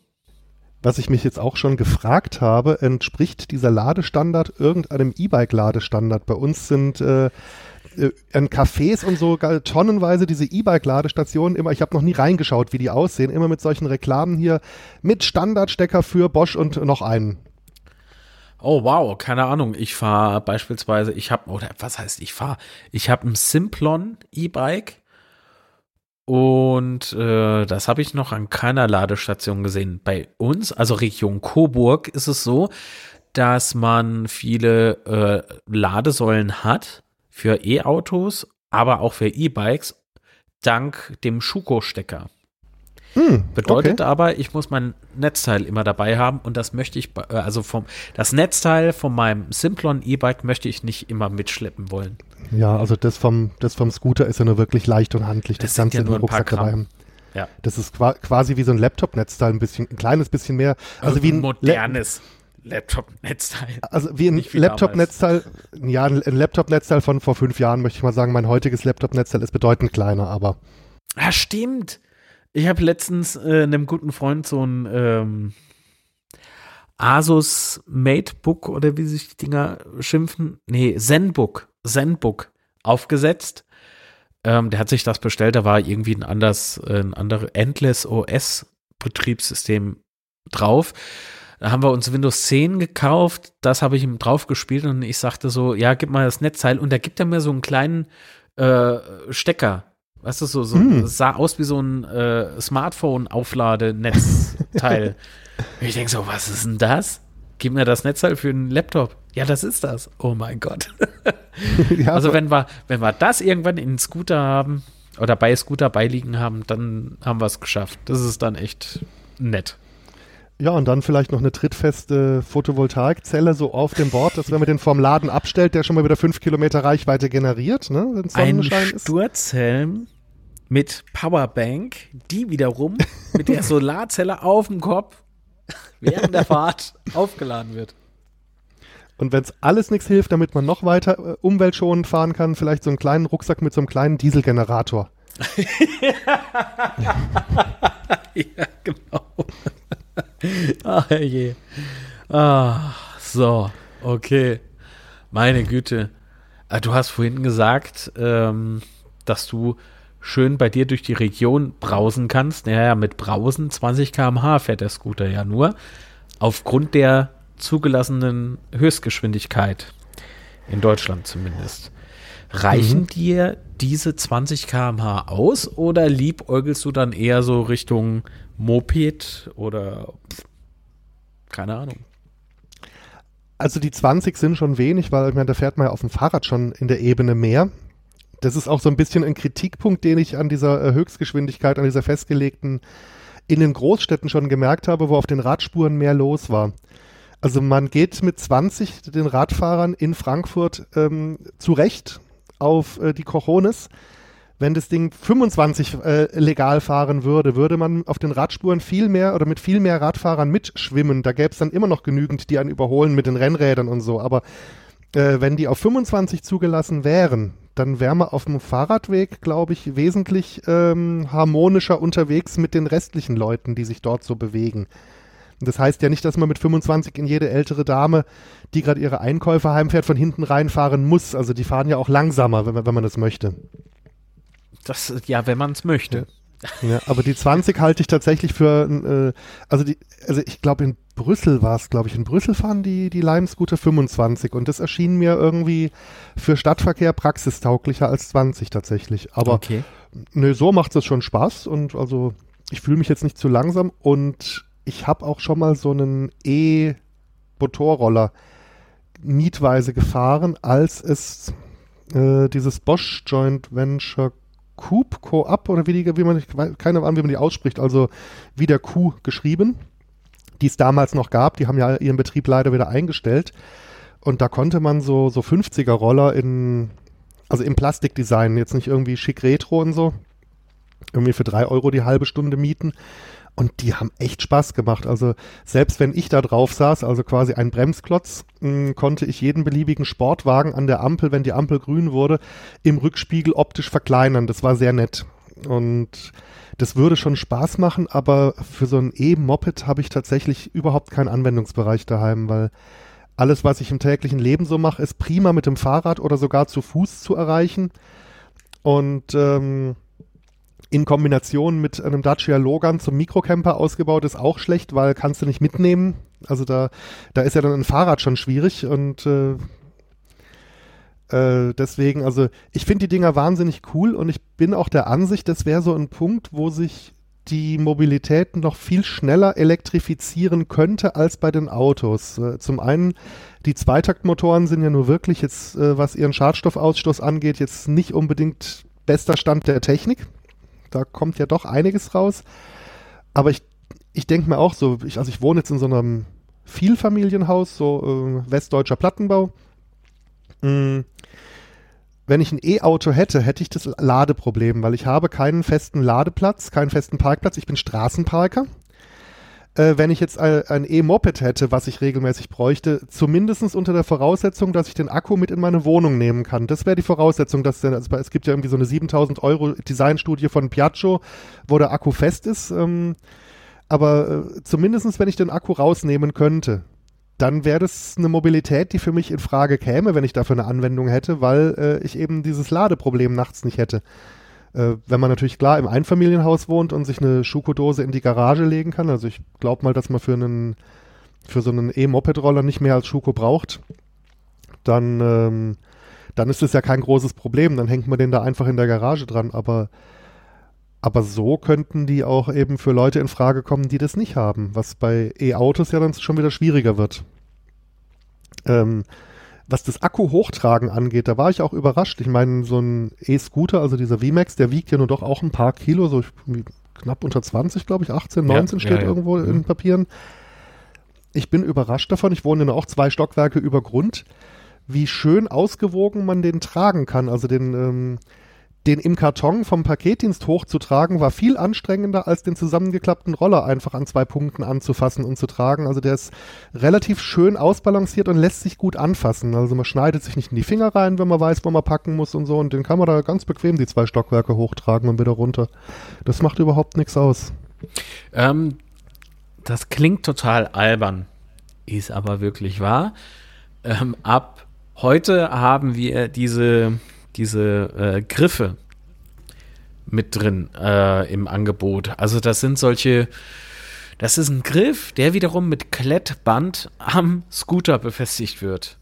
Was ich mich jetzt auch schon gefragt habe, entspricht dieser Ladestandard irgendeinem E-Bike-Ladestandard? Bei uns sind äh, in Cafés und so tonnenweise diese E-Bike-Ladestationen immer, ich habe noch nie reingeschaut, wie die aussehen, immer mit solchen Reklamen hier mit Standardstecker für Bosch und noch einen. Oh wow, keine Ahnung. Ich fahre beispielsweise, ich habe, oder was heißt ich fahre? Ich habe ein Simplon E-Bike und äh, das habe ich noch an keiner Ladestation gesehen. Bei uns, also Region Coburg, ist es so, dass man viele äh, Ladesäulen hat für E-Autos, aber auch für E-Bikes, dank dem Schuko-Stecker. Hm, Bedeutet okay. aber, ich muss mein Netzteil immer dabei haben und das möchte ich, äh, also vom, das Netzteil von meinem Simplon E-Bike möchte ich nicht immer mitschleppen wollen. Ja, also das vom, das vom Scooter ist ja nur wirklich leicht und handlich, das, das Ganze ja nur im Rucksack dabei haben. Ja. Das ist quasi wie so ein Laptop-Netzteil, ein bisschen, ein kleines bisschen mehr. Also, also wie ein modernes. Laptop-Netzteil. Also wie ein Laptop-Netzteil, ja, ein Laptop-Netzteil von vor fünf Jahren, möchte ich mal sagen. Mein heutiges Laptop-Netzteil ist bedeutend kleiner, aber. Ah, stimmt. Ich habe letztens äh, einem guten Freund so ein ähm, Asus Matebook oder wie sich die Dinger schimpfen. Nee, Zenbook. Zenbook aufgesetzt. Ähm, der hat sich das bestellt, da war irgendwie ein anderes, äh, ein anderes Endless OS Betriebssystem drauf. Da haben wir uns Windows 10 gekauft, das habe ich ihm drauf gespielt und ich sagte so, ja, gib mal das Netzteil und da gibt er mir so einen kleinen äh, Stecker. Weißt du, so, so hm. sah aus wie so ein äh, Smartphone-Aufladenetzteil. ich denke so, was ist denn das? Gib mir das Netzteil für einen Laptop. Ja, das ist das. Oh mein Gott. ja, also wenn wir, wenn wir das irgendwann in Scooter haben oder bei Scooter beiliegen haben, dann haben wir es geschafft. Das ist dann echt nett. Ja, und dann vielleicht noch eine trittfeste Photovoltaikzelle so auf dem Board, dass wenn man den vom Laden abstellt, der schon mal wieder fünf Kilometer Reichweite generiert, ne? Ein Sturzhelm mit Powerbank, die wiederum mit der Solarzelle auf dem Kopf während der Fahrt aufgeladen wird. Und wenn es alles nichts hilft, damit man noch weiter äh, umweltschonend fahren kann, vielleicht so einen kleinen Rucksack mit so einem kleinen Dieselgenerator. ja, genau. Ach je. Ah, so, okay. Meine Güte. Ah, du hast vorhin gesagt, ähm, dass du schön bei dir durch die Region brausen kannst. Naja, mit Brausen 20 km/h fährt der Scooter ja nur. Aufgrund der zugelassenen Höchstgeschwindigkeit. In Deutschland zumindest. Reichen mhm. dir diese 20 km/h aus oder liebäugelst du dann eher so Richtung Moped oder keine Ahnung? Also die 20 sind schon wenig, weil ich meine, da fährt man ja auf dem Fahrrad schon in der Ebene mehr. Das ist auch so ein bisschen ein Kritikpunkt, den ich an dieser äh, Höchstgeschwindigkeit, an dieser festgelegten in den Großstädten schon gemerkt habe, wo auf den Radspuren mehr los war. Also man geht mit 20 den Radfahrern in Frankfurt ähm, zurecht auf äh, die Cojones. Wenn das Ding 25 äh, legal fahren würde, würde man auf den Radspuren viel mehr oder mit viel mehr Radfahrern mitschwimmen. Da gäbe es dann immer noch genügend, die einen überholen mit den Rennrädern und so. Aber äh, wenn die auf 25 zugelassen wären, dann wäre man auf dem Fahrradweg, glaube ich, wesentlich ähm, harmonischer unterwegs mit den restlichen Leuten, die sich dort so bewegen. Das heißt ja nicht, dass man mit 25 in jede ältere Dame, die gerade ihre Einkäufe heimfährt, von hinten reinfahren muss. Also die fahren ja auch langsamer, wenn, wenn man das möchte. Das, ja, wenn man es möchte. Ja. ja. aber die 20 halte ich tatsächlich für, äh, also die, also ich glaube in Brüssel war es, glaube ich, in Brüssel fahren die, die Lime-Scooter 25 und das erschien mir irgendwie für Stadtverkehr praxistauglicher als 20 tatsächlich. Aber okay. nö, so macht es schon Spaß und also ich fühle mich jetzt nicht zu langsam und ich habe auch schon mal so einen E-Motorroller mietweise gefahren, als es äh, dieses Bosch Joint Venture Coop Co-op oder wie, die, wie man, keine Ahnung, wie man die ausspricht, also wie der Q geschrieben, die es damals noch gab. Die haben ja ihren Betrieb leider wieder eingestellt. Und da konnte man so, so 50er Roller in, also im Plastikdesign, jetzt nicht irgendwie schick Retro und so, irgendwie für drei Euro die halbe Stunde mieten. Und die haben echt Spaß gemacht. Also selbst wenn ich da drauf saß, also quasi ein Bremsklotz, mh, hm, konnte ich jeden beliebigen Sportwagen an der Ampel, wenn die Ampel grün wurde, im Rückspiegel optisch verkleinern. Das war sehr nett. Und das würde schon Spaß machen, aber für so ein E-Moped habe ich tatsächlich überhaupt keinen Anwendungsbereich daheim, weil alles, was ich im täglichen Leben so mache, ist prima mit dem Fahrrad oder sogar zu Fuß zu erreichen. Und ähm, in Kombination mit einem Dacia Logan zum Mikrocamper ausgebaut ist auch schlecht, weil kannst du nicht mitnehmen. Also da, da ist ja dann ein Fahrrad schon schwierig und äh, äh, deswegen, also ich finde die Dinger wahnsinnig cool und ich bin auch der Ansicht, das wäre so ein Punkt, wo sich die Mobilität noch viel schneller elektrifizieren könnte als bei den Autos. Äh, zum einen, die Zweitaktmotoren sind ja nur wirklich jetzt, äh, was ihren Schadstoffausstoß angeht, jetzt nicht unbedingt bester Stand der Technik. Da kommt ja doch einiges raus. Aber ich, ich denke mir auch so, ich, also ich wohne jetzt in so einem Vielfamilienhaus, so äh, westdeutscher Plattenbau. Mm, wenn ich ein E-Auto hätte, hätte ich das Ladeproblem, weil ich habe keinen festen Ladeplatz, keinen festen Parkplatz. Ich bin Straßenparker äh, wenn ich jetzt ein E-Moped hätte, was ich regelmäßig bräuchte, zumindest unter der Voraussetzung, dass ich den Akku mit in meine Wohnung nehmen kann. Das wäre die Voraussetzung, dass der, also es gibt ja irgendwie so eine 7000 Euro Designstudie von Piaggio, wo der Akku fest ist. Ähm, aber äh, zumindest wenn ich den Akku rausnehmen könnte, dann wäre das eine Mobilität, die für mich in Frage käme, wenn ich dafür eine Anwendung hätte, weil äh, ich eben dieses Ladeproblem nachts nicht hätte. Äh, wenn man natürlich klar im Einfamilienhaus wohnt und sich eine Schuko-Dose in die Garage legen kann, also ich glaube mal, dass man für einen für so einen E-Moped-Roller nicht mehr als Schuko braucht, dann, ähm, dann ist es ja kein großes Problem. Dann hängt man den da einfach in der Garage dran. Aber, aber so könnten die auch eben für Leute in Frage kommen, die das nicht haben, was bei E-Autos ja dann schon wieder schwieriger wird. Ähm, was das Akku-Hochtragen angeht, da war ich auch überrascht. Ich meine, so ein E-Scooter, also dieser VMAX, der wiegt ja nur doch auch ein paar Kilo, so knapp unter 20, glaube ich, 18, 19 ja, steht ja, ja. irgendwo mhm. in Papieren. Ich bin überrascht davon. Ich wohne ja auch zwei Stockwerke über Grund, wie schön ausgewogen man den tragen kann. Also den, ähm, den im Karton vom Paketdienst hochzutragen, war viel anstrengender, als den zusammengeklappten Roller einfach an zwei Punkten anzufassen und zu tragen. Also der ist relativ schön ausbalanciert und lässt sich gut anfassen. Also man schneidet sich nicht in die Finger rein, wenn man weiß, wo man packen muss und so. Und den kann man da ganz bequem die zwei Stockwerke hochtragen und wieder runter. Das macht überhaupt nichts aus. Ähm, das klingt total albern, ist aber wirklich wahr. Ähm, ab heute haben wir diese diese äh, Griffe mit drin äh, im Angebot. Also das sind solche, das ist ein Griff, der wiederum mit Klettband am Scooter befestigt wird.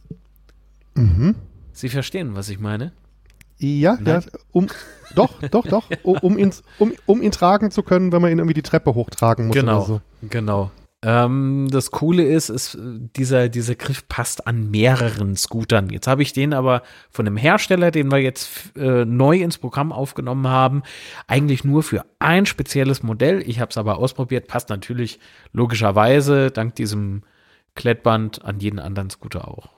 Mhm. Sie verstehen, was ich meine? Ja, Nein? ja, um, doch, doch, doch, um, ihn, um, um ihn tragen zu können, wenn man ihn irgendwie die Treppe hochtragen muss. Genau, so. genau. Ähm, das Coole ist, ist dieser, dieser Griff passt an mehreren Scootern. Jetzt habe ich den aber von einem Hersteller, den wir jetzt äh, neu ins Programm aufgenommen haben, eigentlich nur für ein spezielles Modell. Ich habe es aber ausprobiert, passt natürlich logischerweise dank diesem Klettband an jeden anderen Scooter auch.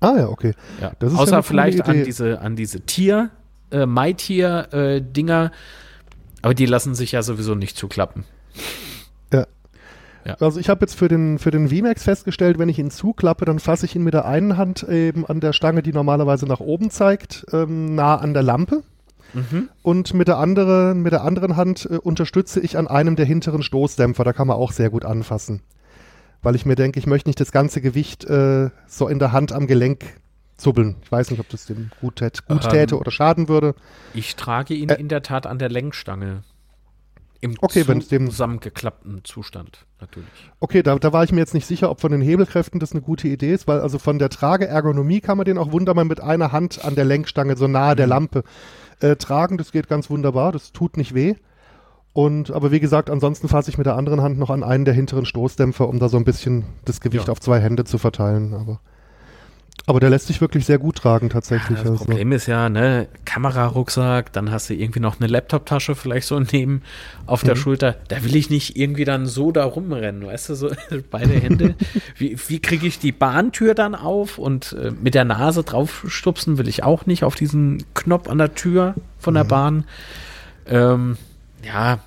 Ah ja, okay. Ja. Außer ja vielleicht an diese, an diese Tier, äh, My-Tier-Dinger, äh, aber die lassen sich ja sowieso nicht zuklappen. Ja. Also ich habe jetzt für den, für den VMAX festgestellt, wenn ich ihn zuklappe, dann fasse ich ihn mit der einen Hand eben an der Stange, die normalerweise nach oben zeigt, ähm, nah an der Lampe. Mhm. Und mit der, anderen, mit der anderen Hand äh, unterstütze ich an einem der hinteren Stoßdämpfer. Da kann man auch sehr gut anfassen. Weil ich mir denke, ich möchte nicht das ganze Gewicht äh, so in der Hand am Gelenk zubbeln. Ich weiß nicht, ob das dem gut, tät, gut ähm, täte oder schaden würde. Ich trage ihn äh, in der Tat an der Lenkstange. Im okay, dem zusammengeklappten Zustand, natürlich. Okay, da, da war ich mir jetzt nicht sicher, ob von den Hebelkräften das eine gute Idee ist, weil also von der Trageergonomie kann man den auch wunderbar mit einer Hand an der Lenkstange so nahe mhm. der Lampe äh, tragen. Das geht ganz wunderbar, das tut nicht weh. Und aber wie gesagt, ansonsten fasse ich mit der anderen Hand noch an einen der hinteren Stoßdämpfer, um da so ein bisschen das Gewicht ja. auf zwei Hände zu verteilen. Aber aber der lässt sich wirklich sehr gut tragen tatsächlich. Ja, das also. Problem ist ja, ne, Kamerarucksack, dann hast du irgendwie noch eine Laptoptasche vielleicht so neben auf der mhm. Schulter. Da will ich nicht irgendwie dann so da rumrennen, weißt du, so beide Hände. wie wie kriege ich die Bahntür dann auf und äh, mit der Nase draufstupsen will ich auch nicht auf diesen Knopf an der Tür von der mhm. Bahn. Ähm, ja,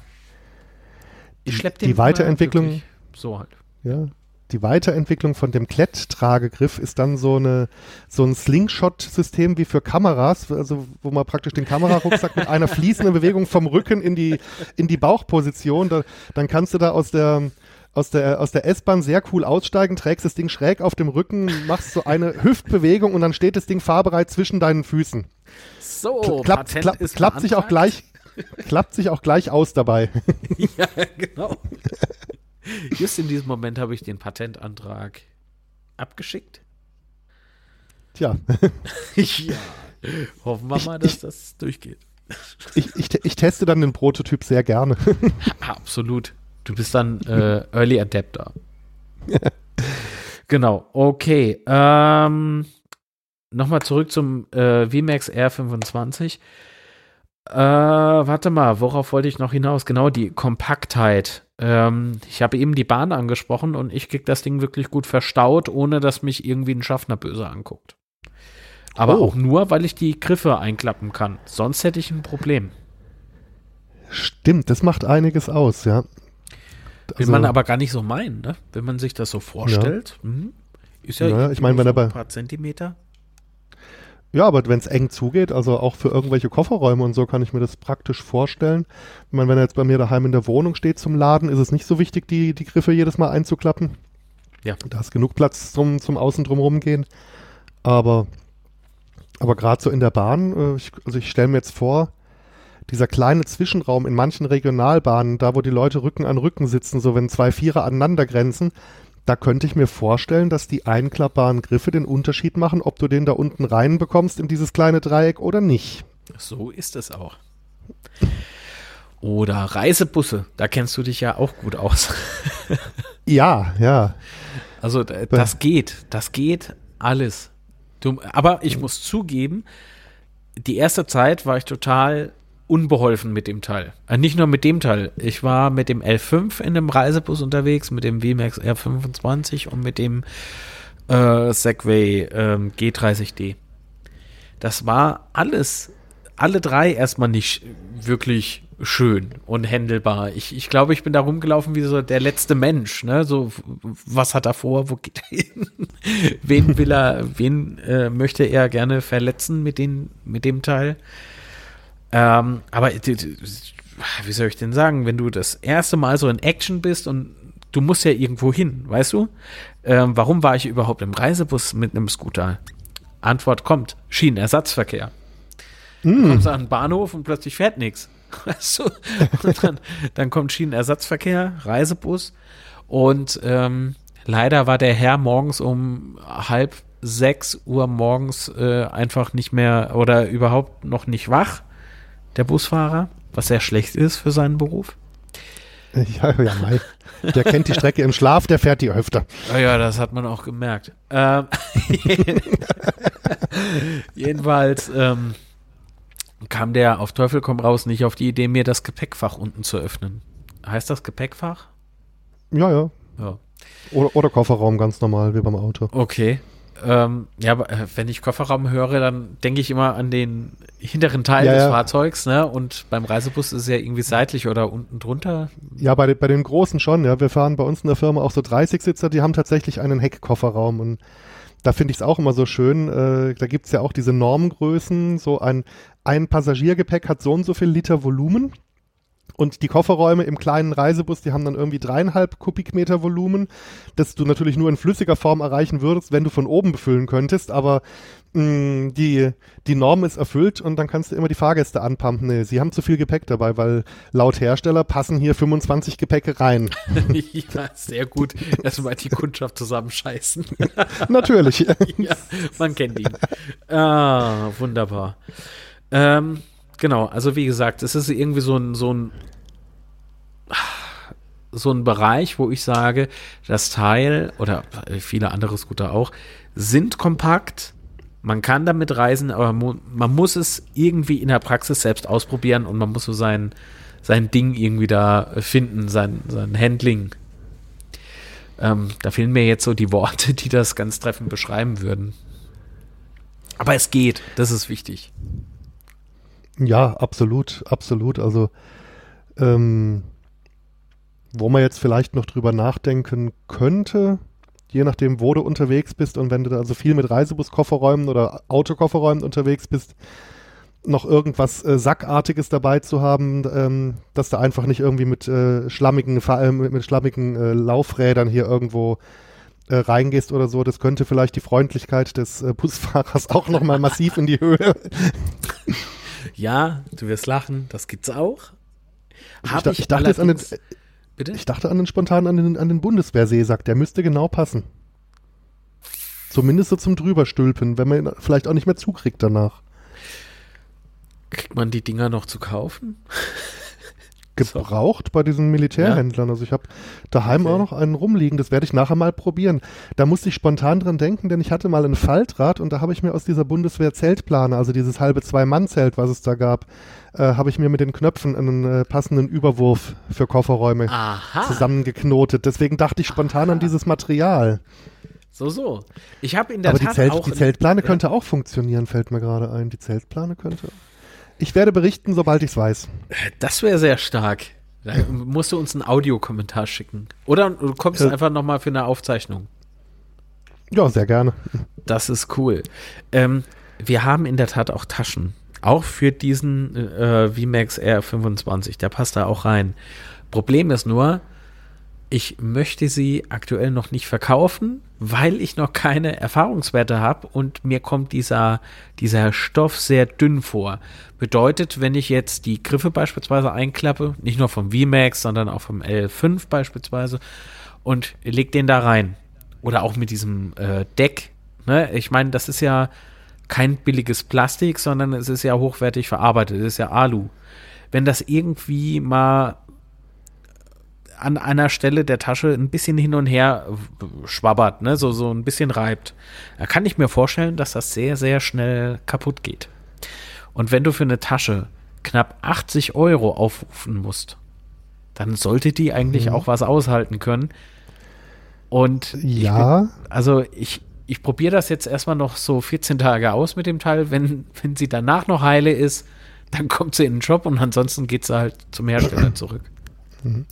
ich schlepp den Die Weiterentwicklung so halt. Ja, die Weiterentwicklung von dem Kletttragegriff ist dann so eine so ein Slingshot-System wie für Kameras, also wo man praktisch den Kamerarucksack mit einer fließenden Bewegung vom Rücken in die in die Bauchposition, da, dann kannst du da aus der aus der, aus der S-Bahn sehr cool aussteigen, trägst das Ding schräg auf dem Rücken, machst so eine Hüftbewegung und dann steht das Ding fahrbereit zwischen deinen Füßen. So, klappt, klappt, klappt sich auch gleich, klappt sich auch gleich aus dabei. ja, genau. Just in diesem Moment habe ich den Patentantrag abgeschickt. Tja. ja. Hoffen wir ich, mal, dass ich, das durchgeht. Ich, ich, ich, teste dann den Prototyp sehr gerne. Absolut. Du bist dann äh, Early Adapter. genau, okay. Ähm, Nochmal zurück zum äh, VMAX R25. Äh, warte mal, worauf wollte ich noch hinaus? Genau, die Kompaktheit. Ähm, ich habe eben die Bahn angesprochen und ich krieg das Ding wirklich gut verstaut, ohne dass mich irgendwie ein Schaffner böse anguckt. Aber oh. auch nur, weil ich die Griffe einklappen kann. Sonst hätte ich ein Problem. Stimmt, das macht einiges aus, ja. Will also, man aber gar nicht so meinen, ne? Wenn man sich das so vorstellt. Ja. Mh, ist ja, ja ich meine, wenn er bei ein paar Zentimeter. Ja, aber wenn es eng zugeht, also auch für irgendwelche Kofferräume und so, kann ich mir das praktisch vorstellen. Ich meine, wenn er jetzt bei mir daheim in der Wohnung steht zum Laden, ist es nicht so wichtig, die, die Griffe jedes Mal einzuklappen. Ja. Da ist genug Platz zum, zum Außen drumherum gehen. Aber, aber gerade so in der Bahn, äh, ich, also ich stelle mir jetzt vor, dieser kleine Zwischenraum in manchen Regionalbahnen, da wo die Leute Rücken an Rücken sitzen, so wenn zwei Vierer aneinander grenzen, da könnte ich mir vorstellen, dass die einklappbaren Griffe den Unterschied machen, ob du den da unten reinbekommst in dieses kleine Dreieck oder nicht. So ist es auch. Oder Reisebusse, da kennst du dich ja auch gut aus. ja, ja. Also das geht, das geht alles. Du, aber ich muss zugeben, die erste Zeit war ich total unbeholfen mit dem Teil. Äh, nicht nur mit dem Teil. Ich war mit dem L5 in einem Reisebus unterwegs, mit dem VMAX R25 und mit dem äh, Segway ähm, G30D. Das war alles, alle drei erstmal nicht wirklich schön und händelbar. Ich, ich glaube, ich bin da rumgelaufen wie so der letzte Mensch, ne? So, was hat er vor, wo geht er hin? wen will er, wen äh, möchte er gerne verletzen mit, den, mit dem Teil? Ähm, aber wie soll ich denn sagen, wenn du das erste Mal so in Action bist und du musst ja irgendwo hin, weißt du? Ähm, warum war ich überhaupt im Reisebus mit einem Scooter? Antwort kommt: Schienenersatzverkehr. Mm. Du kommst an den Bahnhof und plötzlich fährt nichts. Weißt du? Und dann, dann kommt Schienenersatzverkehr, Reisebus. Und ähm, leider war der Herr morgens um halb sechs Uhr morgens äh, einfach nicht mehr oder überhaupt noch nicht wach, der Busfahrer, was sehr schlecht ist für seinen Beruf. Ja, ja, mei. Der kennt die Strecke im Schlaf, der fährt die öfter. Ja, ja, das hat man auch gemerkt. Ähm, jedenfalls ähm, kam der auf Teufel komm raus nicht auf die Idee, mir das Gepäckfach unten zu öffnen. Heißt das Gepäckfach? Ja, ja. ja. Oder, oder Kofferraum ganz normal, wie beim Auto. Okay. Ähm, ja, äh, wenn ich Kofferraum höre, dann denke ich immer an den hinteren Teil ja, des ja. Fahrzeugs, ne? Und beim Reisebus ist es ja irgendwie seitlich oder unten drunter. Ja, bei, bei den großen schon, ja. Wir fahren bei uns in der Firma auch so 30-Sitzer, die haben tatsächlich einen Heckkofferraum und da finde ich es auch immer so schön. Äh, da gibt es ja auch diese Normgrößen. So ein, ein Passagiergepäck hat so und so viel Liter Volumen. Und die Kofferräume im kleinen Reisebus, die haben dann irgendwie dreieinhalb Kubikmeter Volumen, das du natürlich nur in flüssiger Form erreichen würdest, wenn du von oben befüllen könntest. Aber mh, mm, die, die Norm ist erfüllt und dann kannst du immer die Fahrgäste anpumpen. Nee, sie haben zu viel Gepäck dabei, weil laut Hersteller passen hier 25 Gepäcke rein. ja, sehr gut. Erstmal die Kundschaft zusammenscheißen. natürlich. ja, man kennt ihn. Ah, wunderbar. Ähm, genau, also wie gesagt, es ist irgendwie so ein, so ein, so ein Bereich, wo ich sage, das Teil oder viele andere Scooter auch, sind kompakt. Man kann damit reisen, aber man muss es irgendwie in der Praxis selbst ausprobieren und man muss so sein, sein Ding irgendwie da finden, sein, sein Handling. Ähm, da fehlen mir jetzt so die Worte, die das ganz treffend beschreiben würden. Aber es geht, das ist wichtig. Ja, absolut, absolut. Also, ähm, wo man jetzt vielleicht noch drüber nachdenken könnte, je nachdem, wo du unterwegs bist und wenn du da also viel mit Reisebuskofferräumen oder Autokofferräumen unterwegs bist, noch irgendwas äh, Sackartiges dabei zu haben, ähm, dass du einfach nicht irgendwie mit äh, schlammigen, äh, mit, schlammigen äh, Laufrädern hier irgendwo äh, reingehst oder so, das könnte vielleicht die Freundlichkeit des äh, Busfahrers auch nochmal massiv in die Höhe ja, du wirst lachen, das gibt's auch. Hab ich, ich, dachte jetzt an den, Bitte? Ich dachte an den spontan an den, an den Bundeswehrseesack, der müsste genau passen. Zumindest so zum drüberstülpen, wenn man ihn vielleicht auch nicht mehr zukriegt danach. Kriegt man die Dinger noch zu kaufen? gebraucht bei diesen Militärhändlern. Ja. Also ich habe daheim okay. auch noch einen rumliegen, das werde ich nachher mal probieren. Da musste ich spontan dran denken, denn ich hatte mal ein Faltrad und da habe ich mir aus dieser Bundeswehr Zeltplane, also dieses halbe Zwei-Mann-Zelt, was es da gab, äh, habe ich mir mit den Knöpfen einen äh, passenden Überwurf für Kofferräume Aha. zusammengeknotet. Deswegen dachte ich spontan Aha. an dieses Material. So, so. Ich habe in der Aber Tat die, Zelt, auch die Zeltplane könnte auch funktionieren, fällt mir gerade ein. Die Zeltplane könnte. Ich werde berichten, sobald ich es weiß. Das wäre sehr stark. Da musst du uns einen Audiokommentar schicken. Oder du kommst äh, einfach nochmal für eine Aufzeichnung. Ja, sehr gerne. Das ist cool. Ähm, wir haben in der Tat auch Taschen. Auch für diesen äh, VMAX R25. Der passt da auch rein. Problem ist nur, ich möchte sie aktuell noch nicht verkaufen, weil ich noch keine Erfahrungswerte habe und mir kommt dieser, dieser Stoff sehr dünn vor. Bedeutet, wenn ich jetzt die Griffe beispielsweise einklappe, nicht nur vom VMAX, sondern auch vom L5 beispielsweise, und leg den da rein. Oder auch mit diesem äh, Deck. Ne? Ich meine, das ist ja kein billiges Plastik, sondern es ist ja hochwertig verarbeitet. Es ist ja Alu. Wenn das irgendwie mal an einer Stelle der Tasche ein bisschen hin und her schwabbert, ne, so, so ein bisschen reibt, da kann ich mir vorstellen, dass das sehr, sehr schnell kaputt geht. Und wenn du für eine Tasche knapp 80 Euro aufrufen musst, dann sollte die eigentlich mhm. auch was aushalten können. Und ja, ich, also ich, ich probiere das jetzt erstmal noch so 14 Tage aus mit dem Teil. Wenn, wenn sie danach noch heile ist, dann kommt sie in den Shop und ansonsten geht sie halt zum Hersteller zurück. Mhm.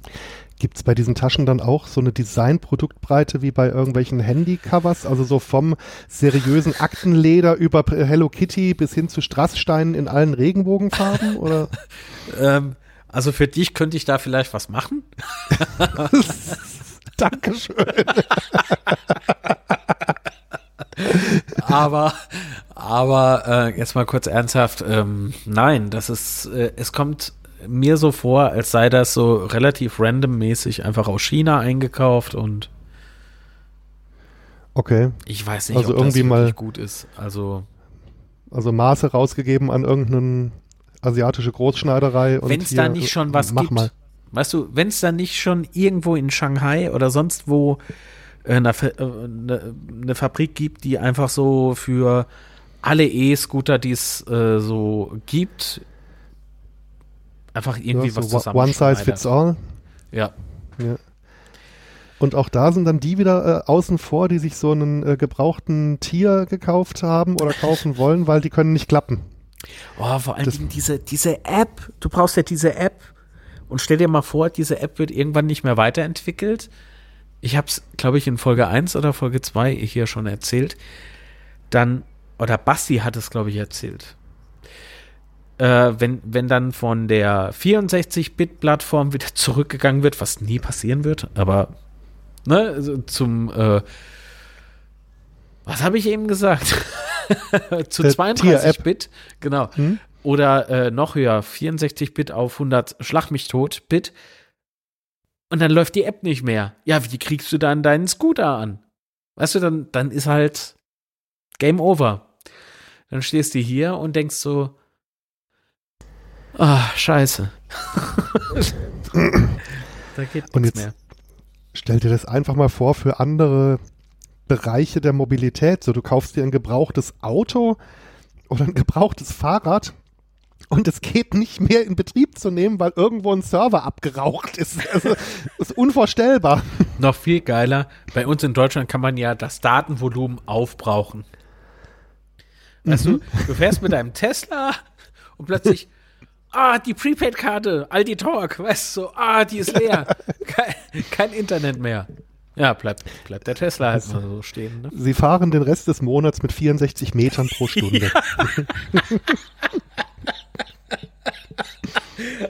Gibt es bei diesen Taschen dann auch so eine Designproduktbreite wie bei irgendwelchen Handycovers? Also so vom seriösen Aktenleder über Hello Kitty bis hin zu Strasssteinen in allen Regenbogenfarben? Oder? ähm, also für dich könnte ich da vielleicht was machen. Dankeschön. aber aber äh, jetzt mal kurz ernsthaft, ähm, nein, das ist, äh, es kommt mir so vor, als sei das so relativ randommäßig einfach aus China eingekauft und Okay. Ich weiß nicht, also ob irgendwie das mal gut ist. Also also Maße rausgegeben an irgendeine asiatische Großschneiderei Wenn es da nicht schon was gibt. Mal. Weißt du, wenn es da nicht schon irgendwo in Shanghai oder sonst wo eine, eine, eine Fabrik gibt, die einfach so für alle E-Scooter, die es äh, so gibt, einfach irgendwie ja, so was zusammen. One size fits all. Ja. ja. Und auch da sind dann die wieder äh, außen vor, die sich so einen äh, gebrauchten Tier gekauft haben oder kaufen wollen, weil die können nicht klappen. Oh, vor allem diese, diese App. Du brauchst ja diese App. Und stell dir mal vor, diese App wird irgendwann nicht mehr weiterentwickelt. Ich habe es, glaube ich, in Folge 1 oder Folge 2 hier schon erzählt. Dann, oder Basti hat es, glaube ich, erzählt äh, wenn, wenn dann von der 64-Bit-Plattform wieder zurückgegangen wird, was nie passieren wird, aber ne, also zum äh, was habe ich eben gesagt? Zu 32-Bit, genau. Hm? Oder äh, noch höher, 64-Bit auf 100 Schlag mich tot Bit. Und dann läuft die App nicht mehr. Ja, wie kriegst du dann deinen Scooter an? Weißt du, dann, dann ist halt Game Over. Dann stehst du hier und denkst so, Ah, scheiße. da geht nichts mehr. Stell dir das einfach mal vor für andere Bereiche der Mobilität. So, du kaufst dir ein gebrauchtes Auto oder ein gebrauchtes Fahrrad und es geht nicht mehr in Betrieb zu nehmen, weil irgendwo ein Server abgeraucht ist. Also, das ist unvorstellbar. Noch viel geiler, bei uns in Deutschland kann man ja das Datenvolumen aufbrauchen. Weißt mhm. du, du fährst mit deinem Tesla und plötzlich ah, die Prepaid-Karte, Aldi Talk, weißt du, so, ah, die ist leer. kein, kein, Internet mehr. Ja, bleibt, bleibt der Tesla halt mal so stehen. Ne? Sie fahren den Rest des Monats mit 64 Metern pro Stunde.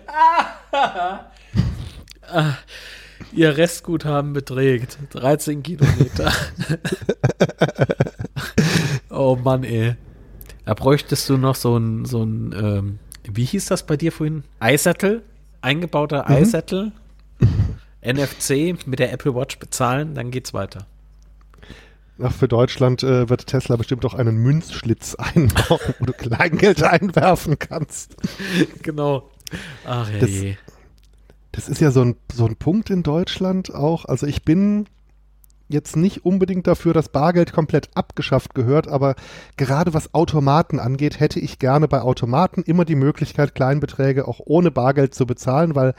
ah, ihr Restguthaben beträgt 13 Kilometer. oh Mann, ey. Da bräuchtest du noch so ein, so ein ähm, wie hieß das bei dir vorhin? iSettle, eingebauter mhm. iSettle, NFC mit der Apple Watch bezahlen, dann geht's weiter. Ach, für Deutschland äh, wird Tesla bestimmt auch einen Münzschlitz einbauen, wo du Kleingeld einwerfen kannst. Genau. Ach das, das ist ja so ein, so ein Punkt in Deutschland auch. Also ich bin jetzt nicht unbedingt dafür, dass Bargeld komplett abgeschafft gehört, aber gerade was Automaten angeht, hätte ich gerne bei Automaten immer die Möglichkeit, Kleinbeträge auch ohne Bargeld zu bezahlen, weil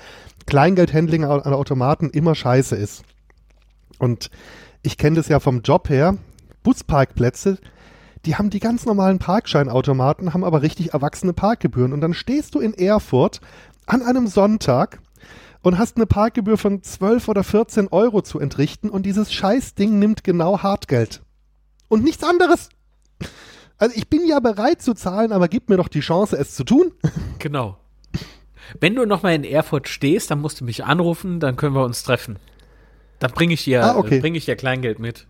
Kleingeldhandling an Automaten immer scheiße ist. Und ich kenne das ja vom Job her, Busparkplätze, die haben die ganz normalen Parkscheinautomaten, haben aber richtig erwachsene Parkgebühren. Und dann stehst du in Erfurt an einem Sonntag und hast eine Parkgebühr von 12 oder 14 Euro zu entrichten und dieses Scheißding nimmt genau Hartgeld. Und nichts anderes. Also ich bin ja bereit zu zahlen, aber gib mir doch die Chance, es zu tun. Genau. Wenn du nochmal in Erfurt stehst, dann musst du mich anrufen, dann können wir uns treffen. Dann bringe ich dir, ah, okay. bring ich dir Kleingeld mit.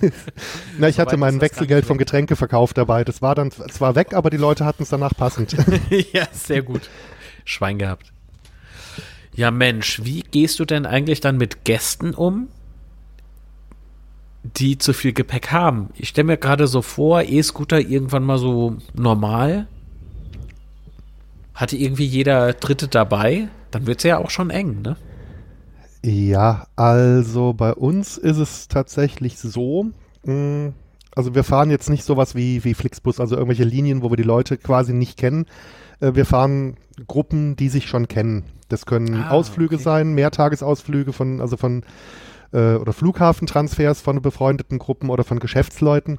Na, ich hatte mein Wechselgeld vom Getränkeverkauf dabei. Das war dann zwar weg, aber die Leute hatten es danach passend. ja, sehr gut. Schwein gehabt. Ja, Mensch, wie gehst du denn eigentlich dann mit Gästen um, die zu viel Gepäck haben? Ich stelle mir gerade so vor, E-Scooter irgendwann mal so normal. Hatte irgendwie jeder Dritte dabei, dann wird es ja auch schon eng, ne? Ja, also bei uns ist es tatsächlich so, mh, also wir fahren jetzt nicht sowas wie, wie Flixbus, also irgendwelche Linien, wo wir die Leute quasi nicht kennen. Äh, wir fahren Gruppen, die sich schon kennen. Das können Ah, Ausflüge okay. sein, Mehrtagesausflüge von, also von äh, oder Flughafentransfers von befreundeten Gruppen oder von Geschäftsleuten.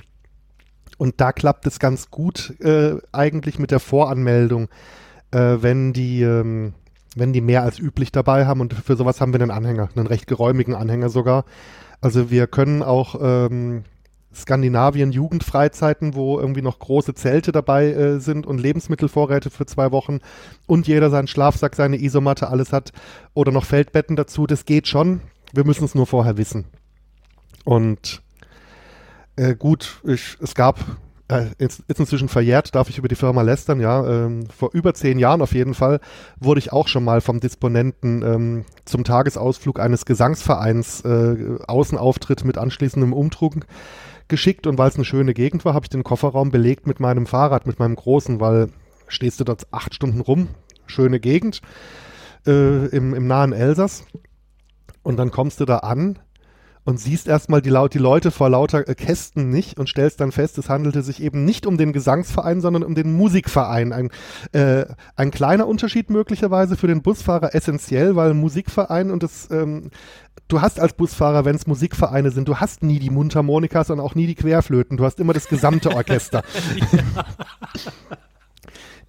Und da klappt es ganz gut äh, eigentlich mit der Voranmeldung, äh, wenn die ähm, wenn die mehr als üblich dabei haben und für sowas haben wir einen Anhänger, einen recht geräumigen Anhänger sogar. Also wir können auch ähm, Skandinavien Jugendfreizeiten, wo irgendwie noch große Zelte dabei äh, sind und Lebensmittelvorräte für zwei Wochen und jeder seinen Schlafsack, seine Isomatte, alles hat oder noch Feldbetten dazu. Das geht schon. Wir müssen es nur vorher wissen. Und äh, gut, ich, es gab, äh, ist, ist inzwischen verjährt, darf ich über die Firma lästern, ja. Ähm, vor über zehn Jahren auf jeden Fall wurde ich auch schon mal vom Disponenten ähm, zum Tagesausflug eines Gesangsvereins äh, Außenauftritt mit anschließendem Umtrug geschickt und weil es eine schöne Gegend war, habe ich den Kofferraum belegt mit meinem Fahrrad, mit meinem großen, weil stehst du dort acht Stunden rum, schöne Gegend äh, im, im nahen Elsass. Und dann kommst du da an und siehst erstmal die, die Leute vor lauter äh, Kästen nicht und stellst dann fest, es handelte sich eben nicht um den Gesangsverein, sondern um den Musikverein. Ein, äh, ein kleiner Unterschied möglicherweise für den Busfahrer essentiell, weil Musikverein und das, ähm, du hast als Busfahrer, wenn es Musikvereine sind, du hast nie die Mundharmonikas und auch nie die Querflöten, du hast immer das gesamte Orchester.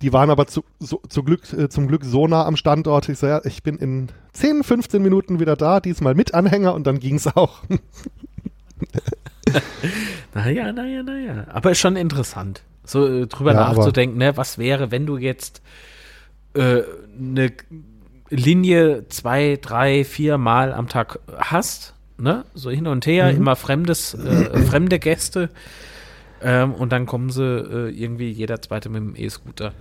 Die waren aber zu, so, zu Glück, äh, zum Glück so nah am Standort. Ich so, ja, ich bin in 10, 15 Minuten wieder da, diesmal mit Anhänger und dann ging's auch. Naja, naja, naja. Aber ist schon interessant, so äh, drüber Ja, nachzudenken, ne? Was wäre, wenn du jetzt äh, eine Linie zwei, drei, vier Mal am Tag hast, ne? So hin und her, Mhm. immer fremdes, äh, fremde Gäste. Ähm, und dann kommen sie äh, irgendwie jeder zweite mit dem E-Scooter.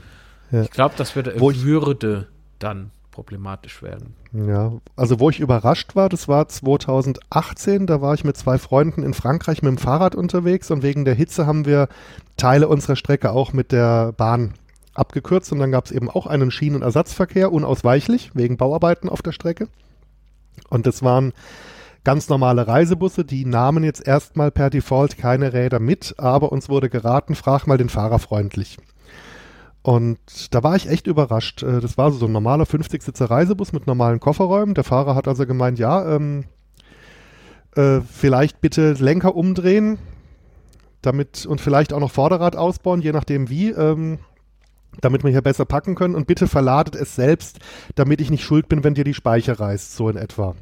Ja. Ich glaube, das würde, Wo ich- würde dann problematisch werden. Ja, also wo ich überrascht war, das war 2018, da war ich mit zwei Freunden in Frankreich mit dem Fahrrad unterwegs und wegen der Hitze haben wir Teile unserer Strecke auch mit der Bahn abgekürzt und dann gab es eben auch einen Schienenersatzverkehr, unausweichlich, wegen Bauarbeiten auf der Strecke. Und das waren ganz normale Reisebusse, die nahmen jetzt erstmal per Default keine Räder mit, aber uns wurde geraten, frag mal den Fahrer freundlich. Und da war ich echt überrascht. Äh, Das war so ein normaler 50-Sitzer Reisebus mit normalen Kofferräumen. Der Fahrer hat also gemeint, ja, ähm, äh, vielleicht bitte Lenker umdrehen, damit und vielleicht auch noch Vorderrad ausbauen, je nachdem wie, ähm, damit wir hier besser packen können. Und bitte verladet es selbst, damit ich nicht schuld bin, wenn dir die Speicher reißt, so in etwa.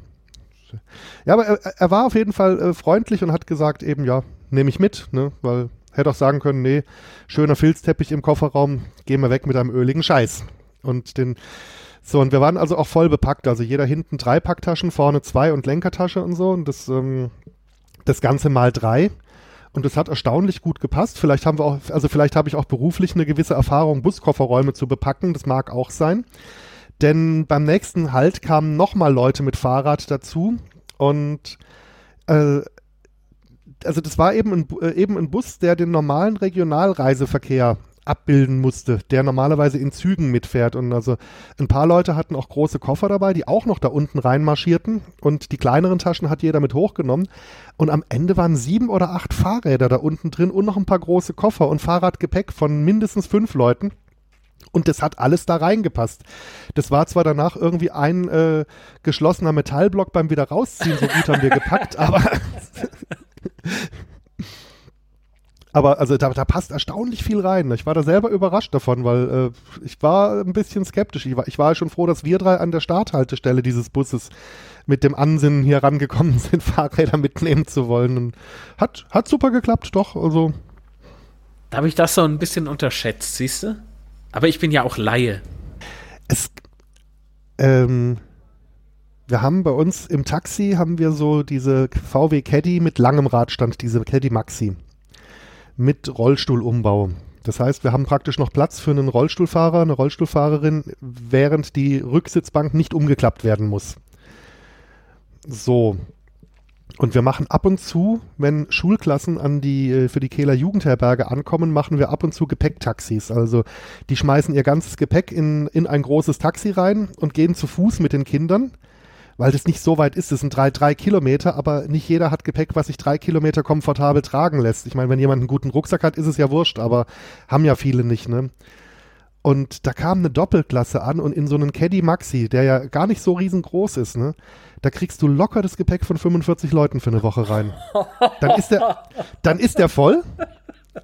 Ja, aber er, er war auf jeden Fall äh, freundlich und hat gesagt, eben, ja, nehme ich mit, ne, weil hätte auch sagen können, nee, schöner Filzteppich im Kofferraum, gehen wir weg mit einem öligen Scheiß. Und den, so, und wir waren also auch voll bepackt, also jeder hinten drei Packtaschen, vorne zwei und Lenkertasche und so und das, ähm, das Ganze mal drei. Und das hat erstaunlich gut gepasst. Vielleicht haben wir auch, also vielleicht habe ich auch beruflich eine gewisse Erfahrung, Buskofferräume zu bepacken. Das mag auch sein. Denn beim nächsten Halt kamen nochmal Leute mit Fahrrad dazu und äh, also das war eben ein, äh, eben ein Bus, der den normalen Regionalreiseverkehr abbilden musste, der normalerweise in Zügen mitfährt. Und also ein paar Leute hatten auch große Koffer dabei, die auch noch da unten reinmarschierten. Und die kleineren Taschen hat jeder mit hochgenommen. Und am Ende waren sieben oder acht Fahrräder da unten drin und noch ein paar große Koffer und Fahrradgepäck von mindestens fünf Leuten. Und das hat alles da reingepasst. Das war zwar danach irgendwie ein äh, geschlossener Metallblock beim wieder rausziehen, so gut haben wir gepackt, aber aber also da, da passt erstaunlich viel rein. Ich war da selber überrascht davon, weil äh, ich war ein bisschen skeptisch. Ich war, ich war schon froh, dass wir drei an der Starthaltestelle dieses Busses mit dem Ansinnen hier rangekommen sind, Fahrräder mitnehmen zu wollen. Und hat, hat super geklappt, doch. Also Da habe ich das so ein bisschen unterschätzt, siehst du? Aber ich bin ja auch Laie. es, ähm, wir haben bei uns im Taxi haben wir so diese VW Caddy mit langem Radstand, diese Caddy Maxi mit Rollstuhlumbau. Das heißt, wir haben praktisch noch Platz für einen Rollstuhlfahrer, eine Rollstuhlfahrerin, während die Rücksitzbank nicht umgeklappt werden muss. So. Und wir machen ab und zu, wenn Schulklassen an die, äh, für die Kehler Jugendherberge ankommen, machen wir ab und zu Gepäcktaxis. Also die schmeißen ihr ganzes Gepäck in, in ein großes Taxi rein und gehen zu Fuß mit den Kindern, weil das nicht so weit ist. Das sind drei, drei Kilometer, aber nicht jeder hat Gepäck, was sich drei Kilometer komfortabel tragen lässt. Ich meine, wenn jemand einen guten Rucksack hat, ist es ja wurscht, aber haben ja viele nicht, ne? Und da kam eine Doppelklasse an und in so einen Caddy Maxi, der ja gar nicht so riesengroß ist, ne? Da kriegst du locker das Gepäck von 45 Leuten für eine Woche rein. Dann ist der, dann ist der voll,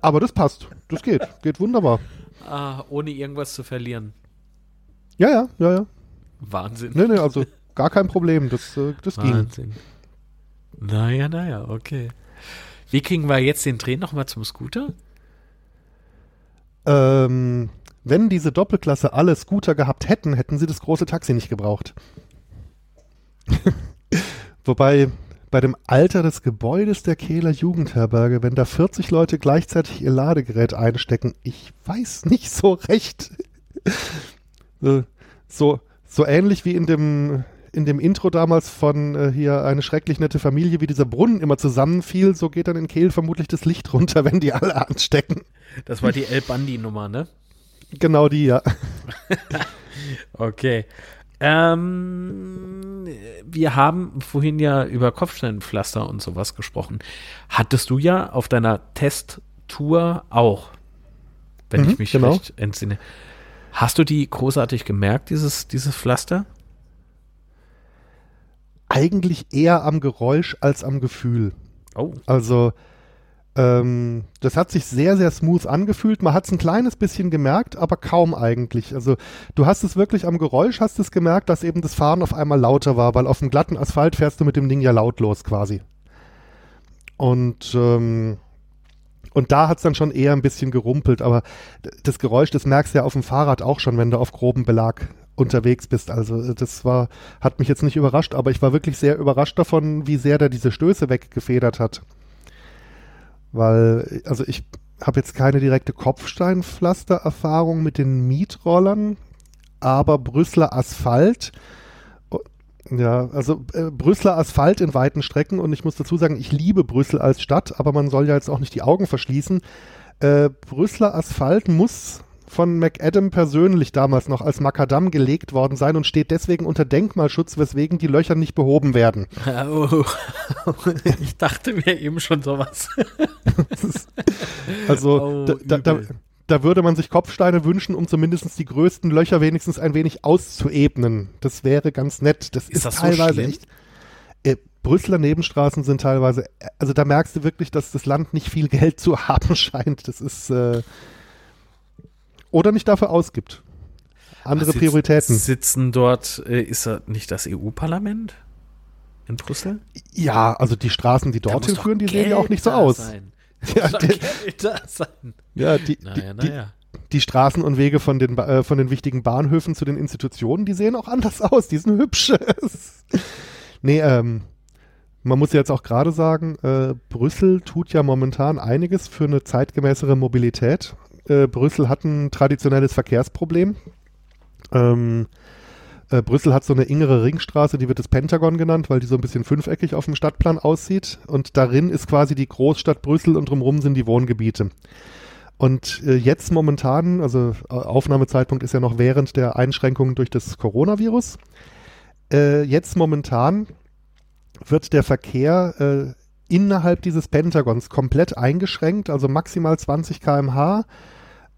aber das passt. Das geht. Geht wunderbar. Ah, ohne irgendwas zu verlieren. Ja, ja, ja, ja. Wahnsinn. Nee, nee, also gar kein Problem. Das, äh, das ging. Wahnsinn. Naja, naja, okay. Wie kriegen wir jetzt den Dreh nochmal zum Scooter? Ähm, wenn diese Doppelklasse alle Scooter gehabt hätten, hätten sie das große Taxi nicht gebraucht. Wobei bei dem Alter des Gebäudes der Kehler Jugendherberge, wenn da 40 Leute gleichzeitig ihr Ladegerät einstecken, ich weiß nicht so recht. so, so ähnlich wie in dem, in dem Intro damals von äh, hier eine schrecklich nette Familie, wie dieser Brunnen immer zusammenfiel, so geht dann in Kehl vermutlich das Licht runter, wenn die alle anstecken. Das war die El Bandi-Nummer, ne? Genau die, ja. okay. Ähm, wir haben vorhin ja über Kopfsteinpflaster und sowas gesprochen. Hattest du ja auf deiner Testtour auch, wenn mhm, ich mich genau. recht entsinne. Hast du die großartig gemerkt, dieses, dieses Pflaster? Eigentlich eher am Geräusch als am Gefühl. Oh. Also, ähm, das hat sich sehr, sehr smooth angefühlt. Man hat es ein kleines bisschen gemerkt, aber kaum eigentlich. Also du hast es wirklich am Geräusch, hast es gemerkt, dass eben das Fahren auf einmal lauter war, weil auf dem glatten Asphalt fährst du mit dem Ding ja lautlos quasi. Und ähm, und da hat es dann schon eher ein bisschen gerumpelt, aber das Geräusch, das merkst du ja auf dem Fahrrad auch schon, wenn du auf groben Belag unterwegs bist. Also das war, hat mich jetzt nicht überrascht, aber ich war wirklich sehr überrascht davon, wie sehr der diese Stöße weggefedert hat. Weil, also ich habe jetzt keine direkte Kopfsteinpflaster-Erfahrung mit den Mietrollern, aber Brüsseler Asphalt, oh, ja, also äh, Brüsseler Asphalt in weiten Strecken und ich muss dazu sagen, ich liebe Brüssel als Stadt, aber man soll ja jetzt auch nicht die Augen verschließen. Äh, Brüsseler Asphalt muss von McAdam persönlich damals noch als Makadam gelegt worden sein und steht deswegen unter Denkmalschutz, weswegen die Löcher nicht behoben werden. Oh, ich dachte mir eben schon sowas. also oh, da, da, da, würde man sich Kopfsteine wünschen, um zumindest die größten Löcher wenigstens ein wenig auszuebnen. Das wäre ganz nett. Das ist, ist das teilweise so echt. Äh, Brüsseler Nebenstraßen sind teilweise, also da merkst du wirklich, dass das Land nicht viel Geld zu haben scheint. Das ist äh, oder nicht dafür ausgibt. Andere sitz, Prioritäten. Sitzen dort, äh, ist da nicht das EU-Parlament in Brüssel? Ja, also die Straßen, die dorthin führen, die Geld sehen ja auch nicht so aus. Sein. Ja, die, ja, die, naja, naja. Die, die, Straßen und Wege von den, äh, von den wichtigen Bahnhöfen zu den Institutionen, die sehen auch anders aus, die sind hübsch. nee, ähm, man muss jetzt auch gerade sagen, äh, Brüssel tut ja momentan einiges für eine zeitgemäßere Mobilität äh, Brüssel hat ein traditionelles Verkehrsproblem. Ähm, äh, Brüssel hat so eine engere Ringstraße, die wird das Pentagon genannt, weil die so ein bisschen fünfeckig auf dem Stadtplan aussieht. Und darin ist quasi die Großstadt Brüssel und drumherum sind die Wohngebiete. Und äh, jetzt momentan, also äh, Aufnahmezeitpunkt ist ja noch während der Einschränkungen durch das Coronavirus. Äh, jetzt momentan wird der Verkehr äh, innerhalb dieses Pentagons komplett eingeschränkt, also maximal 20 km/h.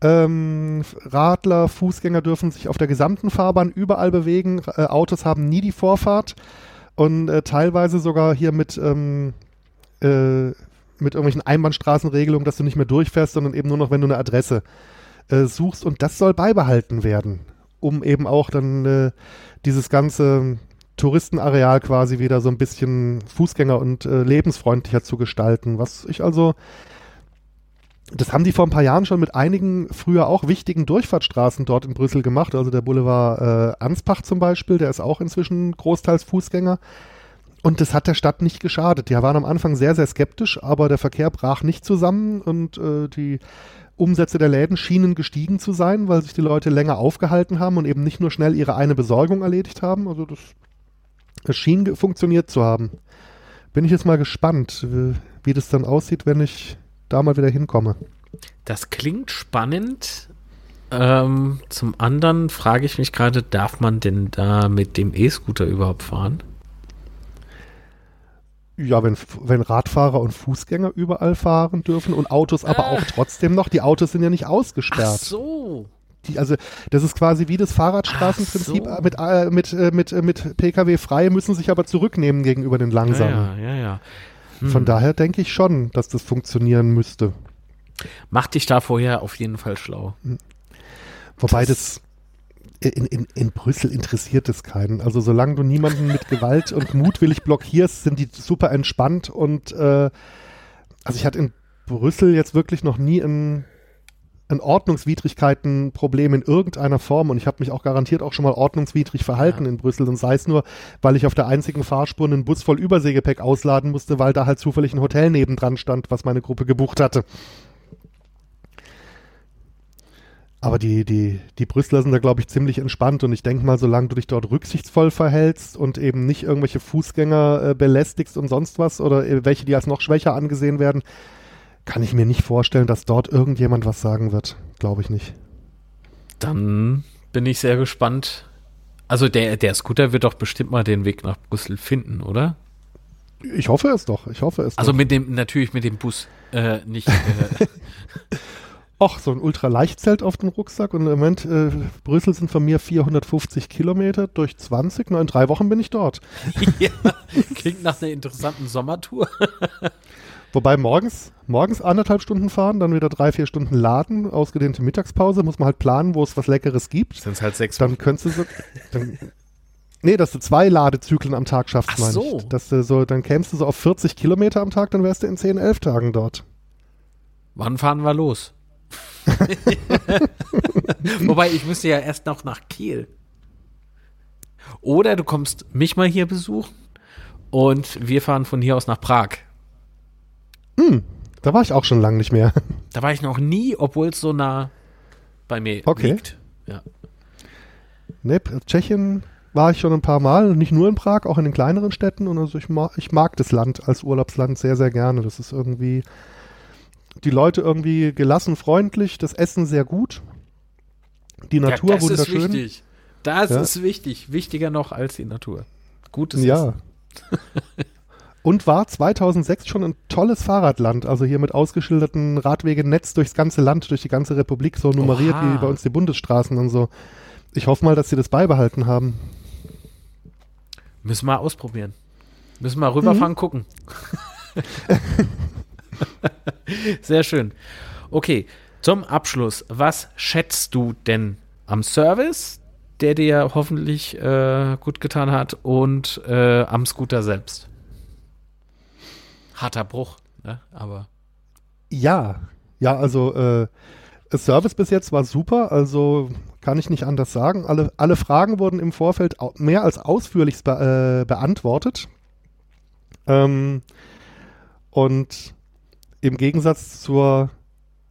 Ähm, Radler, Fußgänger dürfen sich auf der gesamten Fahrbahn überall bewegen. Äh, Autos haben nie die Vorfahrt und äh, teilweise sogar hier mit, ähm, äh, mit irgendwelchen Einbahnstraßenregelungen, dass du nicht mehr durchfährst, sondern eben nur noch, wenn du eine Adresse äh, suchst. Und das soll beibehalten werden, um eben auch dann äh, dieses ganze Touristenareal quasi wieder so ein bisschen Fußgänger- und äh, lebensfreundlicher zu gestalten. Was ich also das haben die vor ein paar Jahren schon mit einigen früher auch wichtigen Durchfahrtsstraßen dort in Brüssel gemacht. Also der Boulevard äh, Anspach zum Beispiel, der ist auch inzwischen großteils Fußgänger. Und das hat der Stadt nicht geschadet. Die waren am Anfang sehr, sehr skeptisch, aber der Verkehr brach nicht zusammen und äh, die Umsätze der Läden schienen gestiegen zu sein, weil sich die Leute länger aufgehalten haben und eben nicht nur schnell ihre eine Besorgung erledigt haben. Also das, das schien funktioniert zu haben. Bin ich jetzt mal gespannt, wie, wie das dann aussieht, wenn ich da mal wieder hinkomme. Das klingt spannend. Ähm, zum anderen frage ich mich gerade, darf man denn da mit dem E-Scooter überhaupt fahren? Ja, wenn, wenn Radfahrer und Fußgänger überall fahren dürfen und Autos aber auch trotzdem noch, die Autos sind ja nicht Ach ausgesperrt. so. Die, also das ist quasi wie das Fahrradstraßenprinzip Ach so. mit, äh, mit, äh, mit, äh, mit Pkw frei, müssen sich aber zurücknehmen gegenüber den Ja, langsamen. ja, ja. ja. Hm. Von daher denke ich schon, dass das funktionieren müsste. Mach dich da vorher auf jeden Fall schlau. Wobei Das- das, in, in, in Brüssel interessiert es keinen. Also solange du niemanden mit Gewalt und mutwillig blockierst, sind die super entspannt und äh, also ich hatte in Brüssel jetzt wirklich noch nie ein, ein Ordnungswidrigkeiten-Problem in irgendeiner Form und ich habe mich auch garantiert auch schon mal ordnungswidrig verhalten Ja. in Brüssel und sei es nur, weil ich auf der einzigen Fahrspur einen Bus voll Überseegepäck ausladen musste, weil da halt zufällig ein Hotel nebendran stand, was meine Gruppe gebucht hatte. Aber die, die, die Brüsseler sind da, glaube ich, ziemlich entspannt und ich denke mal, solange du dich dort rücksichtsvoll verhältst und eben nicht irgendwelche Fußgänger äh, belästigst und sonst was oder äh, welche, die als noch schwächer angesehen werden, kann ich mir nicht vorstellen, dass dort irgendjemand was sagen wird. Glaube ich nicht. Dann bin ich sehr gespannt. Also der, der Scooter wird doch bestimmt mal den Weg nach Brüssel finden, oder? Ich hoffe es doch. Ich hoffe es Also doch. mit dem, natürlich mit dem Bus, äh, nicht. Äh, Och, so ein Ultraleichtzelt auf dem Rucksack und im Moment, äh, Brüssel sind von mir 450 Kilometer durch 20. Na, in drei Wochen bin ich dort. ja, klingt nach einer interessanten Sommertour. Wobei morgens, morgens anderthalb Stunden fahren, dann wieder drei, vier Stunden laden, ausgedehnte Mittagspause, muss man halt planen, wo es was Leckeres gibt. Sind halt sechs Dann könntest du so, dann, nee, dass du zwei Ladezyklen am Tag schaffst, Ach meine so. ich. Dass du so, dann kämst du so auf 40 Kilometer am Tag, dann wärst du in 10, 11 Tagen dort. Wann fahren wir los? Wobei, ich müsste ja erst noch nach Kiel. Oder du kommst mich mal hier besuchen und wir fahren von hier aus nach Prag. Da war ich auch schon lange nicht mehr. Da war ich noch nie, obwohl es so nah bei mir Okay. liegt. Ja. Ne, Tschechien war ich schon ein paar Mal, nicht nur in Prag, auch in den kleineren Städten. Und also ich mag, ich mag das Land als Urlaubsland sehr, sehr gerne. Das ist irgendwie, die Leute irgendwie gelassen, freundlich, das Essen sehr gut, die Natur ja, das wunderschön. ist wichtig. Das Ja. ist wichtig. Wichtiger noch als die Natur. Gutes Ja. Essen. Und war 2006 schon ein tolles Fahrradland, also hier mit ausgeschilderten Radwegenetz durchs ganze Land, durch die ganze Republik, so nummeriert Oha. wie bei uns die Bundesstraßen und so. Ich hoffe mal, dass sie das beibehalten haben. Müssen wir ausprobieren. Müssen wir rüberfahren, Mhm. gucken. Sehr schön. Okay, zum Abschluss. Was schätzt du denn am Service, der dir hoffentlich äh, gut getan hat, und äh, am Scooter selbst? Harter Bruch, ne? Aber. Ja, ja, also äh, Service bis jetzt war super, also kann ich nicht anders sagen. Alle, alle Fragen wurden im Vorfeld mehr als ausführlich be äh, beantwortet. Ähm, und im Gegensatz zur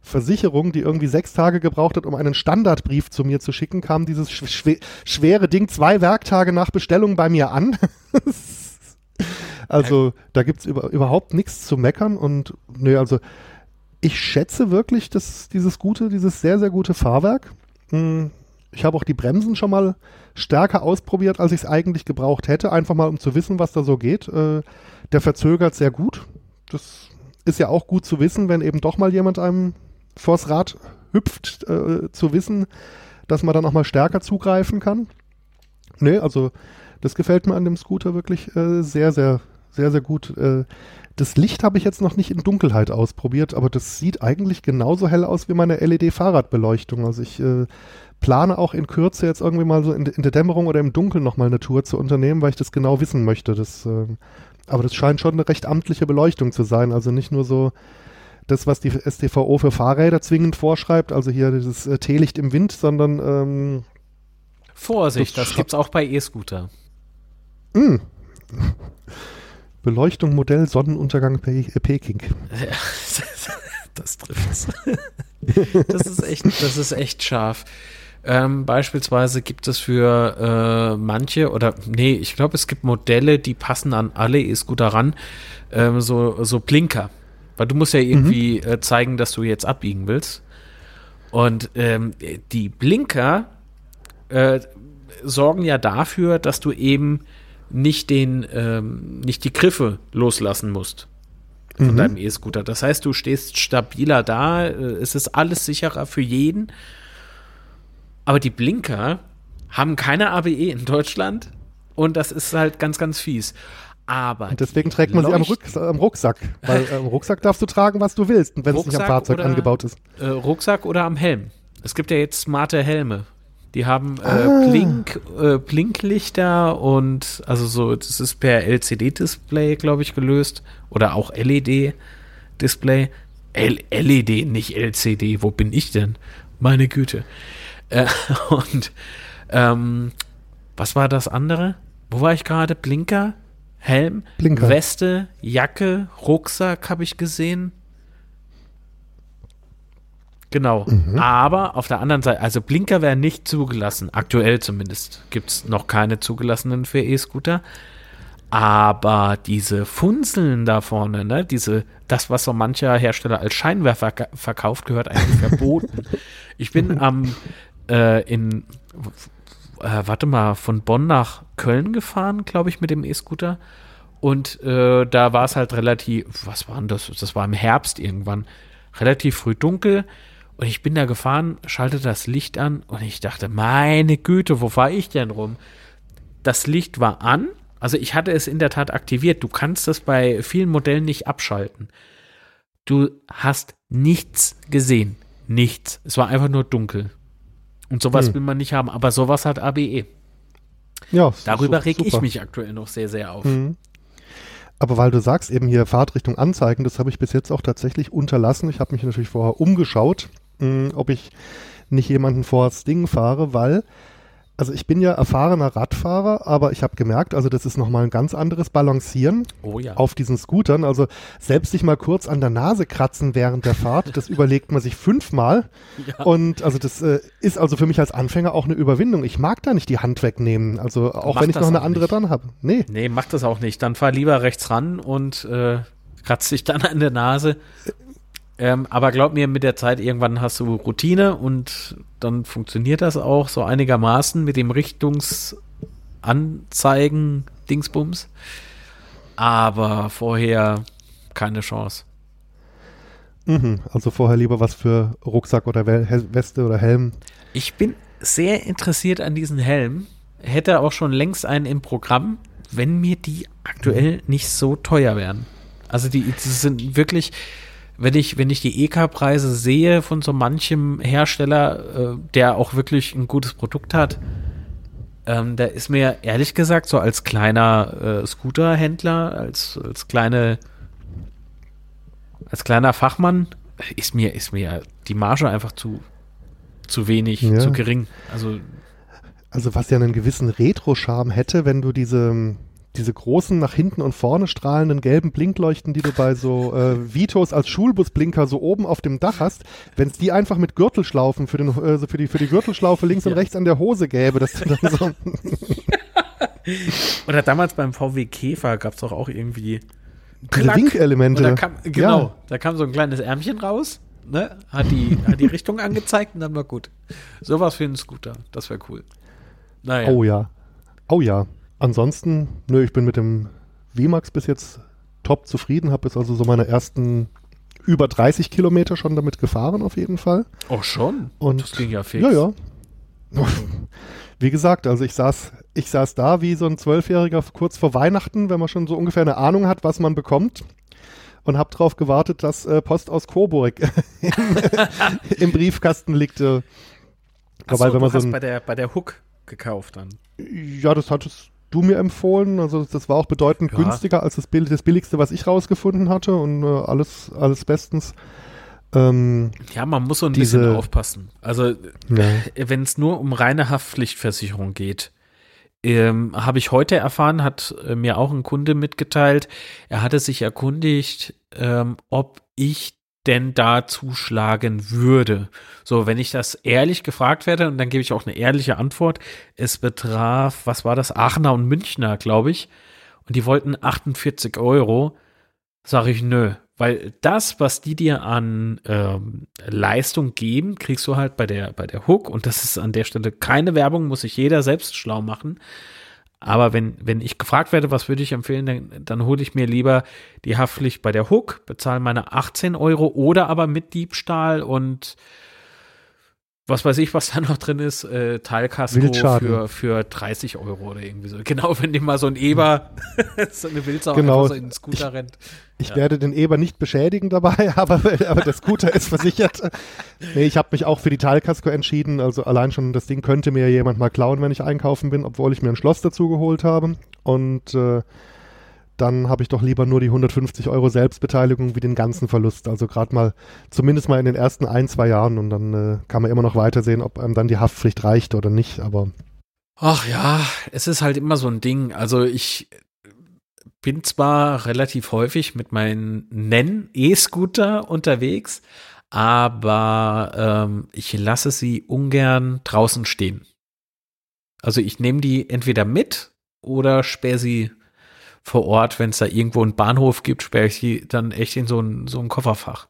Versicherung, die irgendwie sechs Tage gebraucht hat, um einen Standardbrief zu mir zu schicken, kam dieses sch schwe schwere Ding zwei Werktage nach Bestellung bei mir an. also da gibt es über, überhaupt nichts zu meckern und nö, also ich schätze wirklich das, dieses gute, dieses sehr, sehr gute Fahrwerk. Hm, Ich habe auch die Bremsen schon mal stärker ausprobiert, als ich es eigentlich gebraucht hätte, einfach mal um zu wissen, was da so geht. Äh, Der verzögert sehr gut. Das ist ja auch gut zu wissen, wenn eben doch mal jemand einem vors Rad hüpft, äh, zu wissen, dass man dann auch mal stärker zugreifen kann. Nee, also das gefällt mir an dem Scooter wirklich äh, sehr, sehr, sehr, sehr gut. Äh, das Licht habe ich jetzt noch nicht in Dunkelheit ausprobiert, aber das sieht eigentlich genauso hell aus wie meine LED-Fahrradbeleuchtung. Also ich äh, plane auch in Kürze jetzt irgendwie mal so in, in der Dämmerung oder im Dunkeln nochmal eine Tour zu unternehmen, weil ich das genau wissen möchte. Das, äh, aber das scheint schon eine recht amtliche Beleuchtung zu sein. Also nicht nur so das, was die STVO für Fahrräder zwingend vorschreibt, also hier dieses äh, Teelicht im Wind, sondern ähm, Vorsicht, Das das gibt's auch bei E-Scooter. Mh. Beleuchtung Modell Sonnenuntergang Pe äh, Peking. das trifft's. das ist echt, das ist echt scharf. Ähm, beispielsweise gibt es für äh, manche oder nee, ich glaube, es gibt Modelle, die passen an alle E-Scooter ran, ähm, so, so Blinker. Weil du musst ja irgendwie äh, zeigen, dass du jetzt abbiegen willst. Und ähm, die Blinker äh, sorgen ja dafür, dass du eben nicht den, ähm, nicht die Griffe loslassen musst von Mhm. deinem E-Scooter. Das heißt, du stehst stabiler da, äh, es ist alles sicherer für jeden. Aber die Blinker haben keine ABE in Deutschland und das ist halt ganz, ganz fies. Aber Und deswegen trägt man sie am, Rück, am Rucksack. Weil äh, am Rucksack darfst du tragen, was du willst, wenn es nicht am Rucksack Fahrzeug oder- angebaut ist. äh, Rucksack oder am Helm. Es gibt ja jetzt smarte Helme. Die haben äh, Ah. Blink, äh, Blinklichter und also so, das ist per LCD-Display, glaube ich, gelöst. Oder auch LED-Display. LED, nicht LCD. Wo bin ich denn? Meine Güte. Äh, und ähm, was war das andere? Wo war ich gerade? Blinker? Helm? Blinker. Weste, Jacke, Rucksack habe ich gesehen. Genau. Aber auf der anderen Seite, also Blinker werden nicht zugelassen. Aktuell zumindest gibt es noch keine zugelassenen für E-Scooter. Aber diese Funzeln da vorne, ne, diese, das, was so mancher Hersteller als Scheinwerfer verkauft, gehört eigentlich verboten. Ich bin am äh, in äh, warte mal, von Bonn nach Köln gefahren, glaube ich, mit dem E-Scooter. Und äh, da war es halt relativ, was war denn das? Das war im Herbst irgendwann, relativ früh dunkel. Und ich bin da gefahren, schalte das Licht an und ich dachte, meine Güte, wo fahre ich denn rum? Das Licht war an, also ich hatte es in der Tat aktiviert. Du kannst das bei vielen Modellen nicht abschalten. Du hast nichts gesehen. Nichts. Es war einfach nur dunkel. Und sowas Hm. will man nicht haben, aber sowas hat ABE. Ja, Darüber reg ich super. mich aktuell noch sehr, sehr auf. Mhm. Aber weil du sagst, eben hier Fahrtrichtung anzeigen, das habe ich bis jetzt auch tatsächlich unterlassen. Ich habe mich natürlich vorher umgeschaut, mh, ob ich nicht jemanden vor das Ding fahre, weil, also ich bin ja erfahrener Radfahrer, aber ich habe gemerkt, also das ist nochmal ein ganz anderes Balancieren Oh ja. auf diesen Scootern. Also selbst sich mal kurz an der Nase kratzen während der Fahrt, das überlegt man sich fünfmal. Ja. Und also das äh, ist also für mich als Anfänger auch eine Überwindung. Ich mag da nicht die Hand wegnehmen. Also auch Mach wenn ich noch eine andere nicht. dran habe. Nee. Nee, mach das auch nicht. Dann fahr lieber rechts ran und äh, kratzt dich dann an der Nase. Ähm, aber glaub mir, mit der Zeit irgendwann hast du Routine und dann funktioniert das auch so einigermaßen mit dem Richtungsanzeigen Dingsbums. Aber vorher keine Chance. Mhm, also vorher lieber was für Rucksack oder Weste oder Helm. Ich bin sehr interessiert an diesen Helm. Hätte auch schon längst einen im Programm, wenn mir die aktuell nicht so teuer wären. Also die, die sind wirklich, wenn ich, wenn ich die EK-Preise sehe von so manchem Hersteller, äh, der auch wirklich ein gutes Produkt hat, ähm, da ist mir ehrlich gesagt so als kleiner äh, Scooter-Händler, als, als kleine, als kleiner Fachmann, ist mir, ist mir die Marge einfach zu, zu wenig, Ja. zu gering. Also Also was ja einen gewissen Retro-Charme hätte, wenn du diese, diese großen nach hinten und vorne strahlenden gelben Blinkleuchten, die du bei so äh, Vitos als Schulbusblinker so oben auf dem Dach hast, wenn es die einfach mit Gürtelschlaufen für, den, äh, für, die, für die Gürtelschlaufe links und Ja. rechts an der Hose gäbe, dass du dann so, Oder damals beim VW Käfer gab es doch auch irgendwie. Und da kam, genau, Ja. da kam so ein kleines Ärmchen raus, ne? Hat die, hat die Richtung angezeigt und dann war gut. Sowas für einen Scooter, das wäre cool. Naja. Oh ja. Oh ja. Ansonsten, nö, ich bin mit dem VMAX bis jetzt top zufrieden, habe jetzt also so meine ersten über 30 Kilometer schon damit gefahren auf jeden Fall. Oh, schon? Und das ging ja fix. Ja, ja. Wie gesagt, also ich saß, ich saß da wie so ein Zwölfjähriger kurz vor Weihnachten, wenn man schon so ungefähr eine Ahnung hat, was man bekommt. Und habe darauf gewartet, dass äh, Post aus Coburg im, im Briefkasten liegt. Äh, Achso, weil wenn du man so hast ein, bei der, bei der Hook gekauft dann. ja, das hattest du mir empfohlen. Also das war auch bedeutend Ja. günstiger als das, das billigste, was ich rausgefunden hatte. Und äh, alles, alles bestens. Ähm, Ja, man muss so ein Diese- bisschen aufpassen. Also, ja. wenn es nur um reine Haftpflichtversicherung geht, ähm, habe ich heute erfahren, hat äh, mir auch ein Kunde mitgeteilt, er hatte sich erkundigt, ähm, ob ich denn da zuschlagen würde. So, wenn ich das ehrlich gefragt werde, und dann gebe ich auch eine ehrliche Antwort, es betraf, was war das, Aachener und Münchner, glaube ich, und die wollten 48 Euro, sage ich nö, weil das, was die dir an ähm, Leistung geben, kriegst du halt bei der, bei der Hook. Und das ist an der Stelle keine Werbung, muss sich jeder selbst schlau machen. Aber wenn, wenn ich gefragt werde, was würde ich empfehlen, dann, dann hole ich mir lieber die Haftpflicht bei der Hook, bezahle meine 18 Euro oder aber mit Diebstahl und was weiß ich, was da noch drin ist, äh, Teilkasko für, für 30 Euro oder irgendwie so. Genau, wenn dir mal so ein Eber, so eine Wildsau genau. so in den Scooter ich, rennt. Ich ja. werde den Eber nicht beschädigen dabei, aber, aber der Scooter ist versichert. Nee, ich habe mich auch für die Teilkasko entschieden. Also allein schon das Ding könnte mir jemand mal klauen, wenn ich einkaufen bin, obwohl ich mir ein Schloss dazu geholt habe. Und äh, dann habe ich doch lieber nur die 150 Euro Selbstbeteiligung wie den ganzen Verlust. Also gerade mal, zumindest mal in den ersten ein, zwei Jahren und dann äh, kann man immer noch weitersehen, ob einem dann die Haftpflicht reicht oder nicht, aber. Ach ja, es ist halt immer so ein Ding. Also ich bin zwar relativ häufig mit meinen Nenn E-Scooter unterwegs, aber ähm, ich lasse sie ungern draußen stehen. Also ich nehme die entweder mit oder sperre sie vor Ort, wenn es da irgendwo einen Bahnhof gibt, sperre ich die dann echt in so ein, so ein Kofferfach.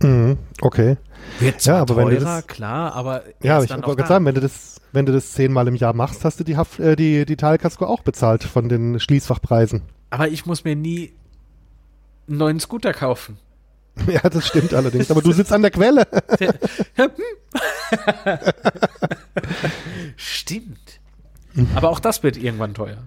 Mhm, okay. Wird zwar ja, aber teurer, wenn das, klar, aber ja, ich wollte sagen, wenn du das, wenn du das zehnmal im Jahr machst, hast du die, Haft, äh, die, die Teilkasko auch bezahlt von den Schließfachpreisen. Aber ich muss mir nie einen neuen Scooter kaufen. Ja, das stimmt allerdings. Aber du sitzt an der Quelle. stimmt. Aber auch das wird irgendwann teuer.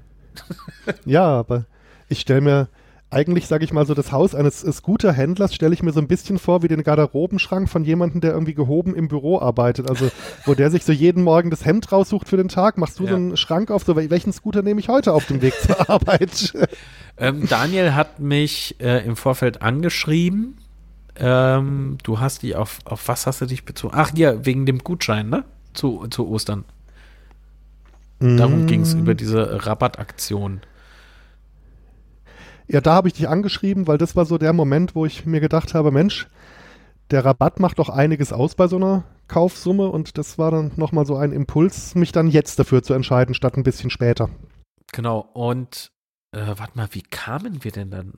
ja, aber ich stelle mir eigentlich, sage ich mal, so das Haus eines Scooter-Händlers stelle ich mir so ein bisschen vor wie den Garderobenschrank von jemandem, der irgendwie gehoben im Büro arbeitet. Also, wo der sich so jeden Morgen das Hemd raussucht für den Tag. Machst du ja. so einen Schrank auf, so welchen Scooter nehme ich heute auf dem Weg zur Arbeit? ähm, Daniel hat mich äh, im Vorfeld angeschrieben. Ähm, du hast die auf, auf was hast du dich bezogen? Ach ja, wegen dem Gutschein, ne? Zu, zu Ostern. Darum mm. ging es über diese Rabattaktion. Ja, da habe ich dich angeschrieben, weil das war so der Moment, wo ich mir gedacht habe, Mensch, der Rabatt macht doch einiges aus bei so einer Kaufsumme und das war dann nochmal so ein Impuls, mich dann jetzt dafür zu entscheiden, statt ein bisschen später. Genau, und äh, warte mal, wie kamen wir denn dann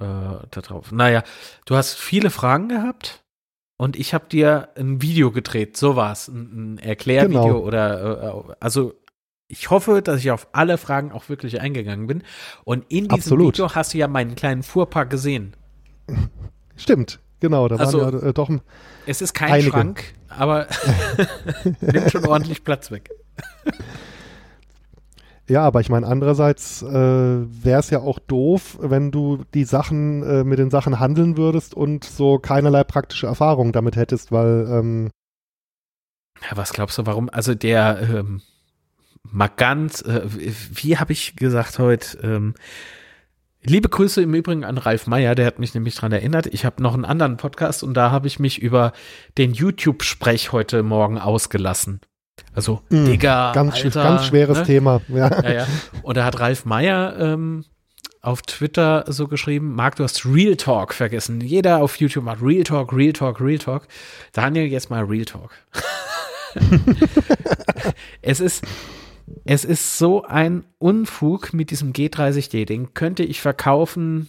äh, da drauf? Naja, du hast viele Fragen gehabt und ich habe dir ein Video gedreht, so war es, ein, ein Erklärvideo genau. oder äh, also ich hoffe, dass ich auf alle Fragen auch wirklich eingegangen bin. Und in diesem Absolut. Video hast du ja meinen kleinen Fuhrpark gesehen. Stimmt, genau. Da also, waren ja äh, doch ein, Es ist kein einige. Schrank, aber nimmt schon ordentlich Platz weg. Ja, aber ich meine, andererseits äh, wäre es ja auch doof, wenn du die Sachen äh, mit den Sachen handeln würdest und so keinerlei praktische Erfahrung damit hättest, weil ähm, ja, was glaubst du, warum? Also der ähm, mal ganz, äh, wie habe ich gesagt heute, ähm, Liebe Grüße im Übrigen an Ralf Meyer, der hat mich nämlich dran erinnert. Ich habe noch einen anderen Podcast und da habe ich mich über den YouTube-Sprech heute Morgen ausgelassen. Also, mm, Digga, ganz, Alter, ganz schweres ne? Thema. Ja. Ja, ja. Und da hat Ralf Meyer ähm, auf Twitter so geschrieben, Marc, du hast Real Talk vergessen. Jeder auf YouTube macht Real Talk, Real Talk, Real Talk. Daniel, jetzt mal Real Talk. es ist, es ist so ein Unfug mit diesem G30D. Den könnte ich verkaufen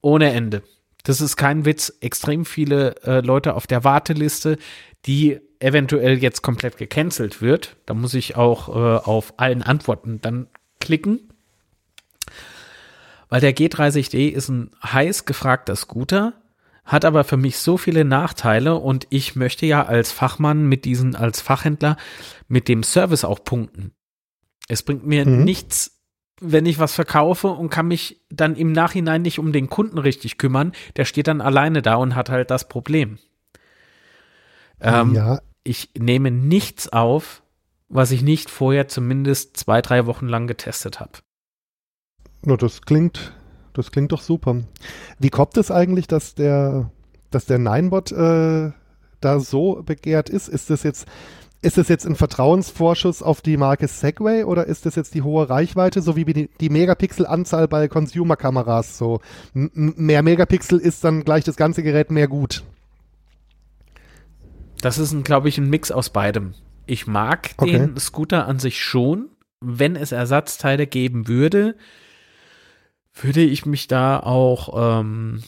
ohne Ende. Das ist kein Witz. Extrem viele äh, Leute auf der Warteliste, die eventuell jetzt komplett gecancelt wird. Da muss ich auch äh, auf allen Antworten dann klicken. Weil der G30D ist ein heiß gefragter Scooter, hat aber für mich so viele Nachteile und ich möchte ja als Fachmann mit diesen, als Fachhändler mit dem Service auch punkten. Es bringt mir mhm. nichts, wenn ich was verkaufe und kann mich dann im Nachhinein nicht um den Kunden richtig kümmern. Der steht dann alleine da und hat halt das Problem. Ähm, ja. Ich nehme nichts auf, was ich nicht vorher zumindest zwei, drei Wochen lang getestet habe. No, das klingt, das klingt doch super. Wie kommt es eigentlich, dass der, dass der Ninebot äh, da so begehrt ist? Ist das jetzt ist das jetzt ein Vertrauensvorschuss auf die Marke Segway oder ist das jetzt die hohe Reichweite, so wie die, die Megapixel-Anzahl bei Consumer-Kameras? So M mehr Megapixel ist dann gleich das ganze Gerät mehr gut. Das ist, glaube ich, ein Mix aus beidem. Ich mag okay. den Scooter an sich schon. Wenn es Ersatzteile geben würde, würde ich mich da auch ähm,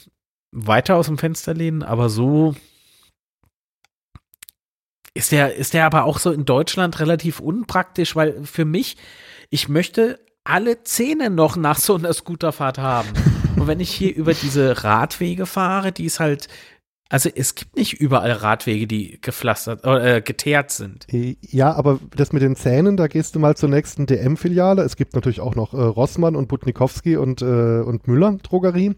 weiter aus dem Fenster lehnen, aber so ist der, ist der aber auch so in Deutschland relativ unpraktisch, weil für mich, ich möchte alle Zähne noch nach so einer Scooterfahrt haben. Und wenn ich hier über diese Radwege fahre, die ist halt, also es gibt nicht überall Radwege, die gepflastert, äh, geteert sind. Äh, ja, aber das mit den Zähnen, da gehst du mal zur nächsten DM-Filiale. Es gibt natürlich auch noch äh, Rossmann und Butnikowski und, äh, und Müller Drogerie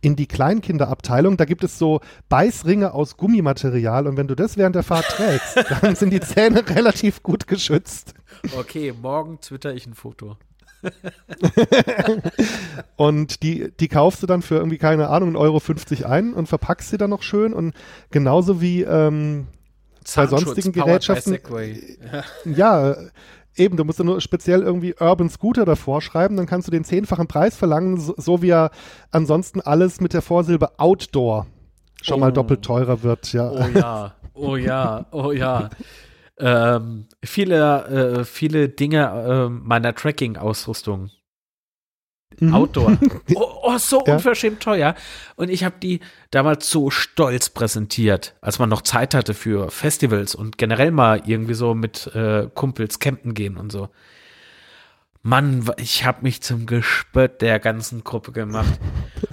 in die Kleinkinderabteilung. Da gibt es so Beißringe aus Gummimaterial und wenn du das während der Fahrt trägst, dann sind die Zähne relativ gut geschützt. Okay, morgen twitter ich ein Foto. und die, die kaufst du dann für irgendwie, keine Ahnung, 1,50 Euro ein und verpackst sie dann noch schön und genauso wie ähm, bei sonstigen Gerätschaften. Ja, Eben, du musst ja nur speziell irgendwie Urban Scooter davor schreiben, dann kannst du den zehnfachen Preis verlangen, so, so wie er ansonsten alles mit der Vorsilbe Outdoor schon oh. mal doppelt teurer wird, ja. Oh ja, oh ja, oh ja. ähm, viele, äh, viele Dinge äh, meiner Tracking-Ausrüstung. Outdoor. Oh, oh so ja. unverschämt teuer. Und ich habe die damals so stolz präsentiert, als man noch Zeit hatte für Festivals und generell mal irgendwie so mit äh, Kumpels campen gehen und so. Mann, ich habe mich zum Gespött der ganzen Gruppe gemacht.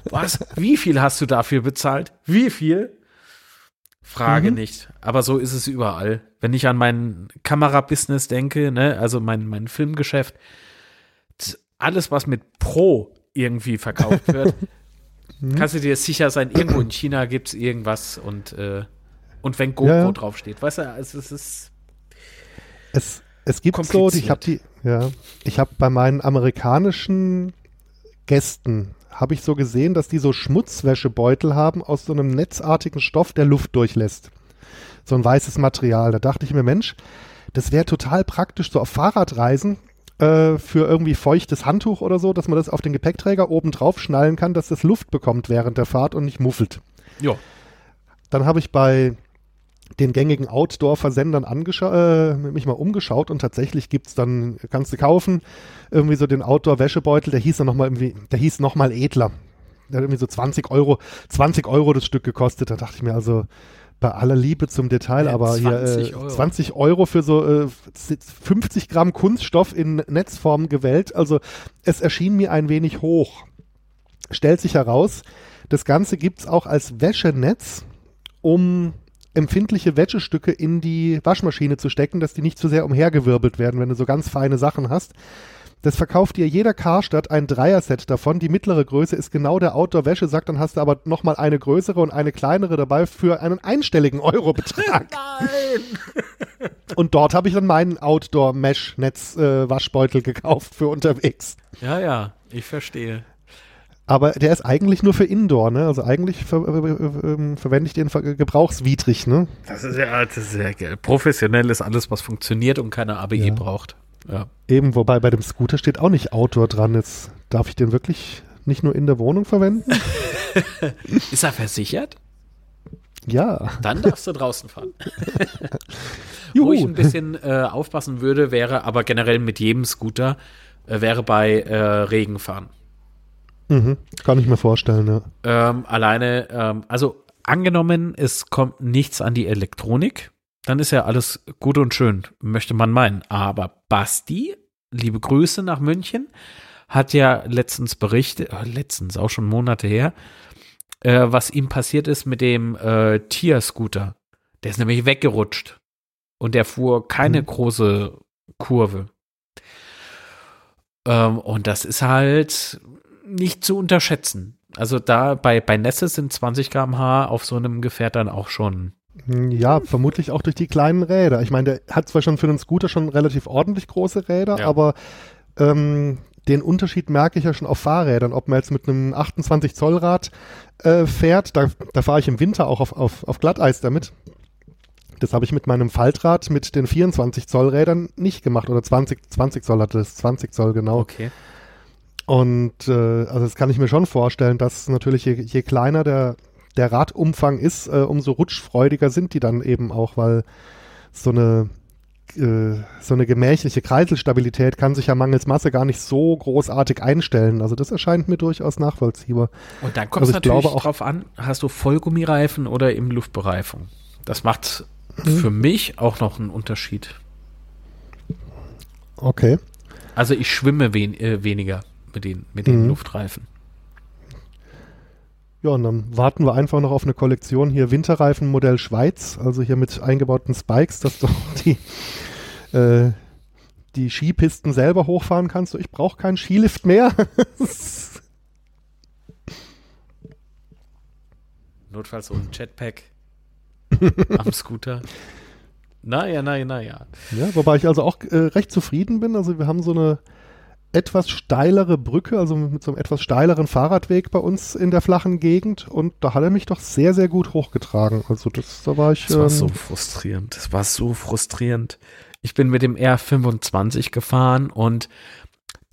Was? Wie viel hast du dafür bezahlt? Wie viel? Frage mhm. nicht. Aber so ist es überall. Wenn ich an mein Kamerabusiness denke, ne, also mein, mein Filmgeschäft, alles, was mit Pro irgendwie verkauft wird, mhm. kannst du dir sicher sein, irgendwo in China gibt es irgendwas und, äh, und wenn GoPro ja. draufsteht. Weißt du, also es ist. Es, es gibt so, ich habe die, ja, ich habe bei meinen amerikanischen Gästen habe ich so gesehen, dass die so Schmutzwäschebeutel haben aus so einem netzartigen Stoff, der Luft durchlässt. So ein weißes Material. Da dachte ich mir, Mensch, das wäre total praktisch so auf Fahrradreisen äh, für irgendwie feuchtes Handtuch oder so, dass man das auf den Gepäckträger oben drauf schnallen kann, dass das Luft bekommt während der Fahrt und nicht muffelt. Ja. Dann habe ich bei den gängigen Outdoor-Versendern äh, mich mal umgeschaut und tatsächlich gibt es dann, kannst du kaufen, irgendwie so den Outdoor-Wäschebeutel, der hieß dann nochmal irgendwie, der hieß nochmal edler. Der hat irgendwie so 20 Euro, 20 Euro das Stück gekostet. Da dachte ich mir also, bei aller Liebe zum Detail, ja, aber 20 hier äh, Euro. 20 Euro für so äh, 50 Gramm Kunststoff in Netzform gewählt. Also es erschien mir ein wenig hoch. Stellt sich heraus, das Ganze gibt es auch als Wäschenetz, um empfindliche Wäschestücke in die Waschmaschine zu stecken, dass die nicht zu sehr umhergewirbelt werden, wenn du so ganz feine Sachen hast. Das verkauft dir jeder Karstadt ein Dreier-Set davon. Die mittlere Größe ist genau der Outdoor-Wäschesack. Dann hast du aber nochmal eine größere und eine kleinere dabei für einen einstelligen Eurobetrag. Nein! und dort habe ich dann meinen Outdoor-Mesh-Netz-Waschbeutel äh, gekauft für unterwegs. Ja, ja, ich verstehe. Aber der ist eigentlich nur für Indoor, ne? Also eigentlich ver äh, äh, verwende ich den gebrauchswidrig, ne? Das ist ja, das ist ja professionell ist alles, was funktioniert und keine ABE ja. braucht. Ja. Eben, wobei bei dem Scooter steht auch nicht Outdoor dran. Jetzt darf ich den wirklich nicht nur in der Wohnung verwenden? Ist er versichert? Ja. Dann darfst du draußen fahren. Wo ich ein bisschen äh, aufpassen würde, wäre aber generell mit jedem Scooter, äh, wäre bei äh, Regenfahren. Mhm, kann ich mir vorstellen, ja. Ähm, alleine, ähm, also angenommen, es kommt nichts an die Elektronik, dann ist ja alles gut und schön, möchte man meinen. Aber Basti, liebe Grüße nach München, hat ja letztens berichtet, äh, letztens auch schon Monate her, äh, was ihm passiert ist mit dem äh, Tierscooter. Der ist nämlich weggerutscht und der fuhr keine mhm. große Kurve. Ähm, und das ist halt nicht zu unterschätzen. Also da bei, bei Nässe sind 20 km/h auf so einem Gefährt dann auch schon ja, vermutlich auch durch die kleinen Räder. Ich meine, der hat zwar schon für einen Scooter schon relativ ordentlich große Räder, ja. aber ähm, den Unterschied merke ich ja schon auf Fahrrädern. Ob man jetzt mit einem 28 Zoll Rad äh, fährt, da, da fahre ich im Winter auch auf, auf, auf Glatteis damit. Das habe ich mit meinem Faltrad mit den 24 Zoll Rädern nicht gemacht. Oder 20, 20 Zoll hatte es, 20 Zoll genau. Okay. Und äh, also das kann ich mir schon vorstellen, dass natürlich je, je kleiner der, der Radumfang ist, äh, umso rutschfreudiger sind die dann eben auch, weil so eine äh, so eine gemächliche Kreiselstabilität kann sich ja mangels Masse gar nicht so großartig einstellen. Also das erscheint mir durchaus nachvollziehbar. Und dann kommt also es natürlich glaube, auch drauf an, hast du Vollgummireifen oder eben Luftbereifung. Das macht hm. für mich auch noch einen Unterschied. Okay. Also ich schwimme wen, äh, weniger mit den, mit den Mhm. Luftreifen. Ja, und dann warten wir einfach noch auf eine Kollektion hier Winterreifen Modell Schweiz, also hier mit eingebauten Spikes, dass du die, äh, die Skipisten selber hochfahren kannst. Ich brauche keinen Skilift mehr. Notfalls so ein Jetpack am Scooter. Naja, naja, naja. ja, wobei ich also auch äh, recht zufrieden bin. Also wir haben so eine etwas steilere Brücke, also mit so einem etwas steileren Fahrradweg bei uns in der flachen Gegend und da hat er mich doch sehr, sehr gut hochgetragen. Also das, da war ich. Das war ähm, so frustrierend. Das war so frustrierend. Ich bin mit dem R25 gefahren und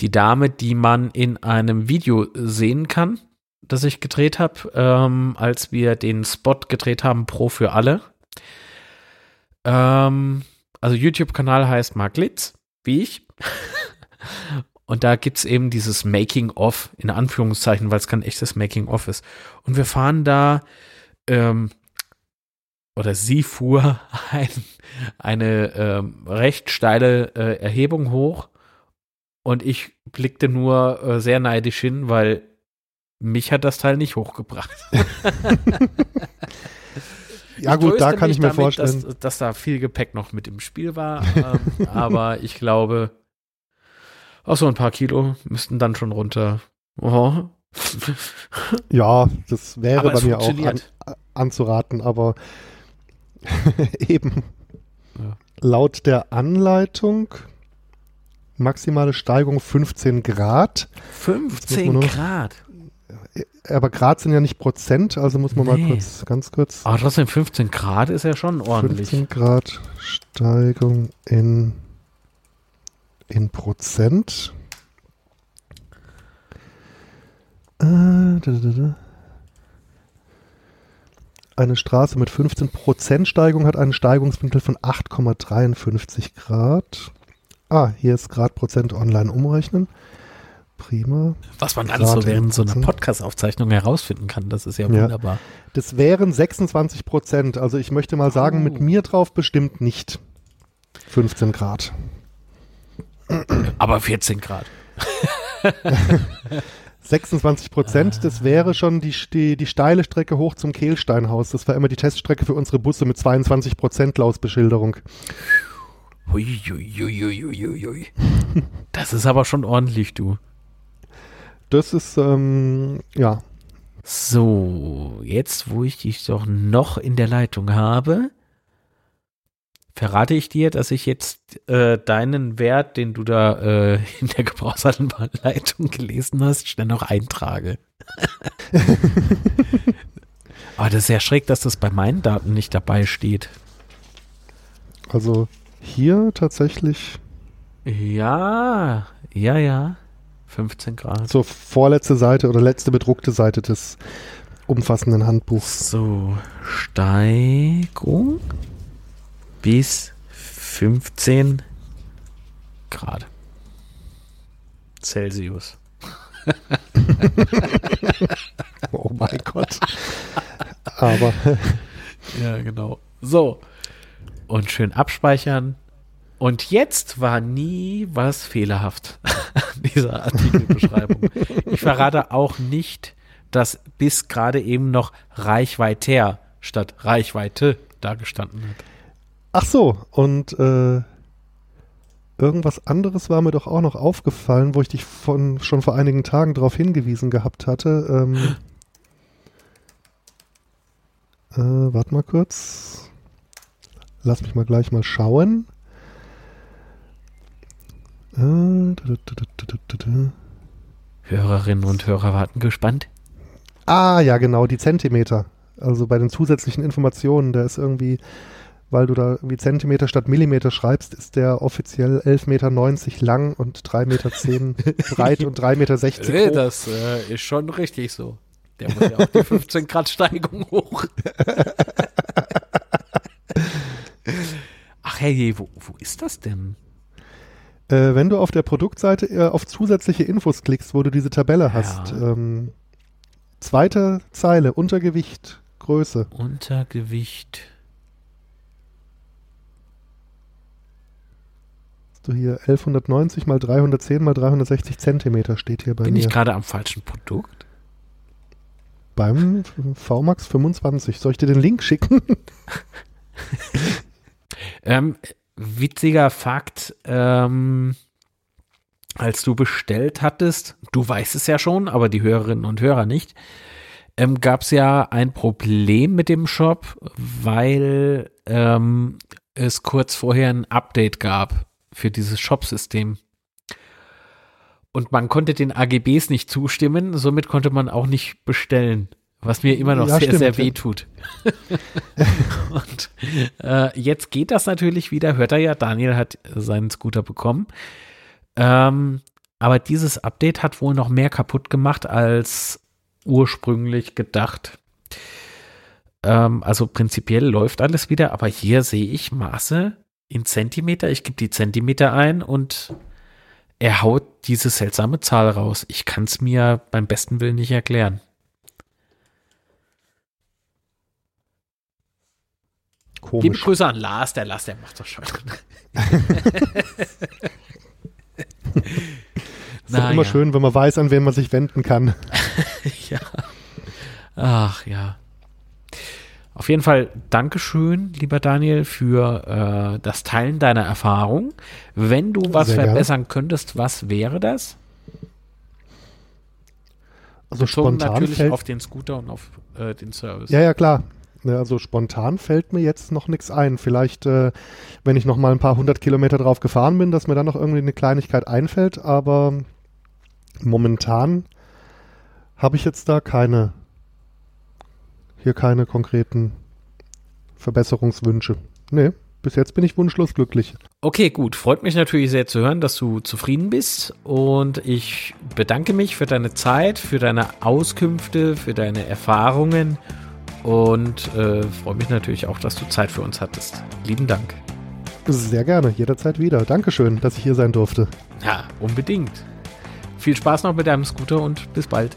die Dame, die man in einem Video sehen kann, das ich gedreht habe, ähm, als wir den Spot gedreht haben, Pro für alle. Ähm, also YouTube-Kanal heißt Mark Litz, wie ich. Und da gibt es eben dieses Making-of, in Anführungszeichen, weil es kein echtes Making-of ist. Und wir fahren da, ähm, oder sie fuhr ein, eine ähm, recht steile äh, Erhebung hoch und ich blickte nur äh, sehr neidisch hin, weil mich hat das Teil nicht hochgebracht. ja gut, da kann ich mir damit, vorstellen. Dass, dass da viel Gepäck noch mit im Spiel war, ähm, aber ich glaube, auch so ein paar Kilo müssten dann schon runter. Oh. Ja, das wäre Aber bei mir auch an, anzuraten, aber eben Ja. laut der Anleitung maximale Steigung 15 Grad. 15 nur noch- Grad. Aber Grad sind ja nicht Prozent, also muss man mal Nee. kurz, ganz kurz. Aber trotzdem 15 Grad ist ja schon ordentlich. 15 Grad Steigung in, in Prozent. Äh. Eine Straße mit 15% Steigung hat einen Steigungswinkel von 8,53 Grad. Ah, hier ist Grad Prozent online umrechnen. Prima. Was man alles so in während so einer. Podcast-Aufzeichnung herausfinden kann, das ist ja Ja. wunderbar. Das wären 26 Prozent. Also ich möchte mal sagen, Oh. mit mir drauf bestimmt nicht 15 Grad. Aber 14 Grad. 26 Prozent, das wäre schon die, die, die steile Strecke hoch zum Kehlsteinhaus. Das war immer die Teststrecke für unsere Busse mit 22 Prozent Lausbeschilderung. Hui. Das ist aber schon ordentlich, du. Das ist, ähm, ja, So, jetzt, wo ich dich doch noch in der Leitung habe, verrate ich dir, dass ich jetzt äh, deinen Wert, den du da äh, in der Gebrauchsanleitung gelesen hast, schnell noch eintrage. Aber das ist ja schräg, dass das bei meinen Daten nicht dabei steht. also hier tatsächlich Ja, ja, ja. 15 Grad. zur vorletzte Seite oder letzte bedruckte Seite des umfassenden Handbuchs. So, Steigung bis 15 Grad Celsius. Oh mein Gott. Aber Ja, genau. So. Und schön abspeichern. Und jetzt war nie was fehlerhaft an dieser Artikelbeschreibung. ich verrate auch nicht, dass bis gerade eben noch Reichweiter statt Reichweite da gestanden hat. Ach so, und äh, irgendwas anderes war mir doch auch noch aufgefallen, wo ich dich von, schon vor einigen Tagen darauf hingewiesen gehabt hatte. Ähm, äh, warte mal kurz. Lass mich mal gleich mal schauen. Äh, da, da, da. Hörerinnen und Hörer warten gespannt. Ah, ja, genau, die Zentimeter. Also bei den zusätzlichen Informationen, da ist irgendwie, weil du da irgendwie Zentimeter statt Millimeter schreibst, ist der offiziell 11,90 Meter lang und 3,10 Meter breit und 3,60 Meter hoch. das äh, ist schon richtig so. Der muss ja auch die 15 Grad Steigung hoch. Ach hey, wo, wo ist das denn? Äh, wenn du auf der Produktseite äh, auf zusätzliche Infos klickst, wo du diese Tabelle hast, Ja. ähm, zweite Zeile, Untergewicht, Größe. Untergewicht. Hast du hier 1190 mal 310 mal 360 Zentimeter steht hier bei Bin mir. ich gerade am falschen Produkt? Beim VMAX 25. Soll ich dir den Link schicken? Ähm, witziger Fakt, ähm, als du bestellt hattest, du weißt es ja schon, aber die Hörerinnen und Hörer nicht, ähm, gab es ja ein Problem mit dem Shop, weil ähm, es kurz vorher ein Update gab für dieses Shop-System. Und man konnte den AGBs nicht zustimmen, somit konnte man auch nicht bestellen. Was mir immer noch Ja, sehr, stimmt, sehr weh tut. Und äh, jetzt geht das natürlich wieder. Hört er ja, Daniel hat seinen Scooter bekommen. Ähm, aber dieses Update hat wohl noch mehr kaputt gemacht als ursprünglich gedacht. Ähm, also prinzipiell läuft alles wieder, aber hier sehe ich Maße in Zentimeter. Ich gebe die Zentimeter ein und er haut diese seltsame Zahl raus. Ich kann es mir beim besten Willen nicht erklären. Liebe Komisch. Grüße an Lars, der Lars, der macht das schon. Ist doch immer schön, wenn man weiß, an wen man sich wenden kann. ja. Ach ja. Auf jeden Fall Dankeschön, lieber Daniel, für äh, das Teilen deiner Erfahrung. Wenn du was Sehr verbessern könntest, was wäre das? Also Bezogen spontan natürlich fällt, auf den Scooter und auf äh, den Service. Ja, ja, klar. Ja, Also spontan fällt mir jetzt noch nichts ein. Vielleicht, äh, wenn ich noch mal ein paar hundert Kilometer drauf gefahren bin, dass mir dann noch irgendwie eine Kleinigkeit einfällt. Aber momentan habe ich jetzt da keine, hier keine konkreten Verbesserungswünsche. Nee, bis jetzt bin ich wunschlos glücklich. Okay, gut. Freut mich natürlich sehr zu hören, dass du zufrieden bist. Und ich bedanke mich für deine Zeit, für deine Auskünfte, für deine Erfahrungen. Und äh, freue mich natürlich auch, dass du Zeit für uns hattest. Lieben Dank. Sehr gerne, jederzeit wieder. Dankeschön, dass ich hier sein durfte. Ja, unbedingt. Viel Spaß noch mit deinem Scooter und bis bald.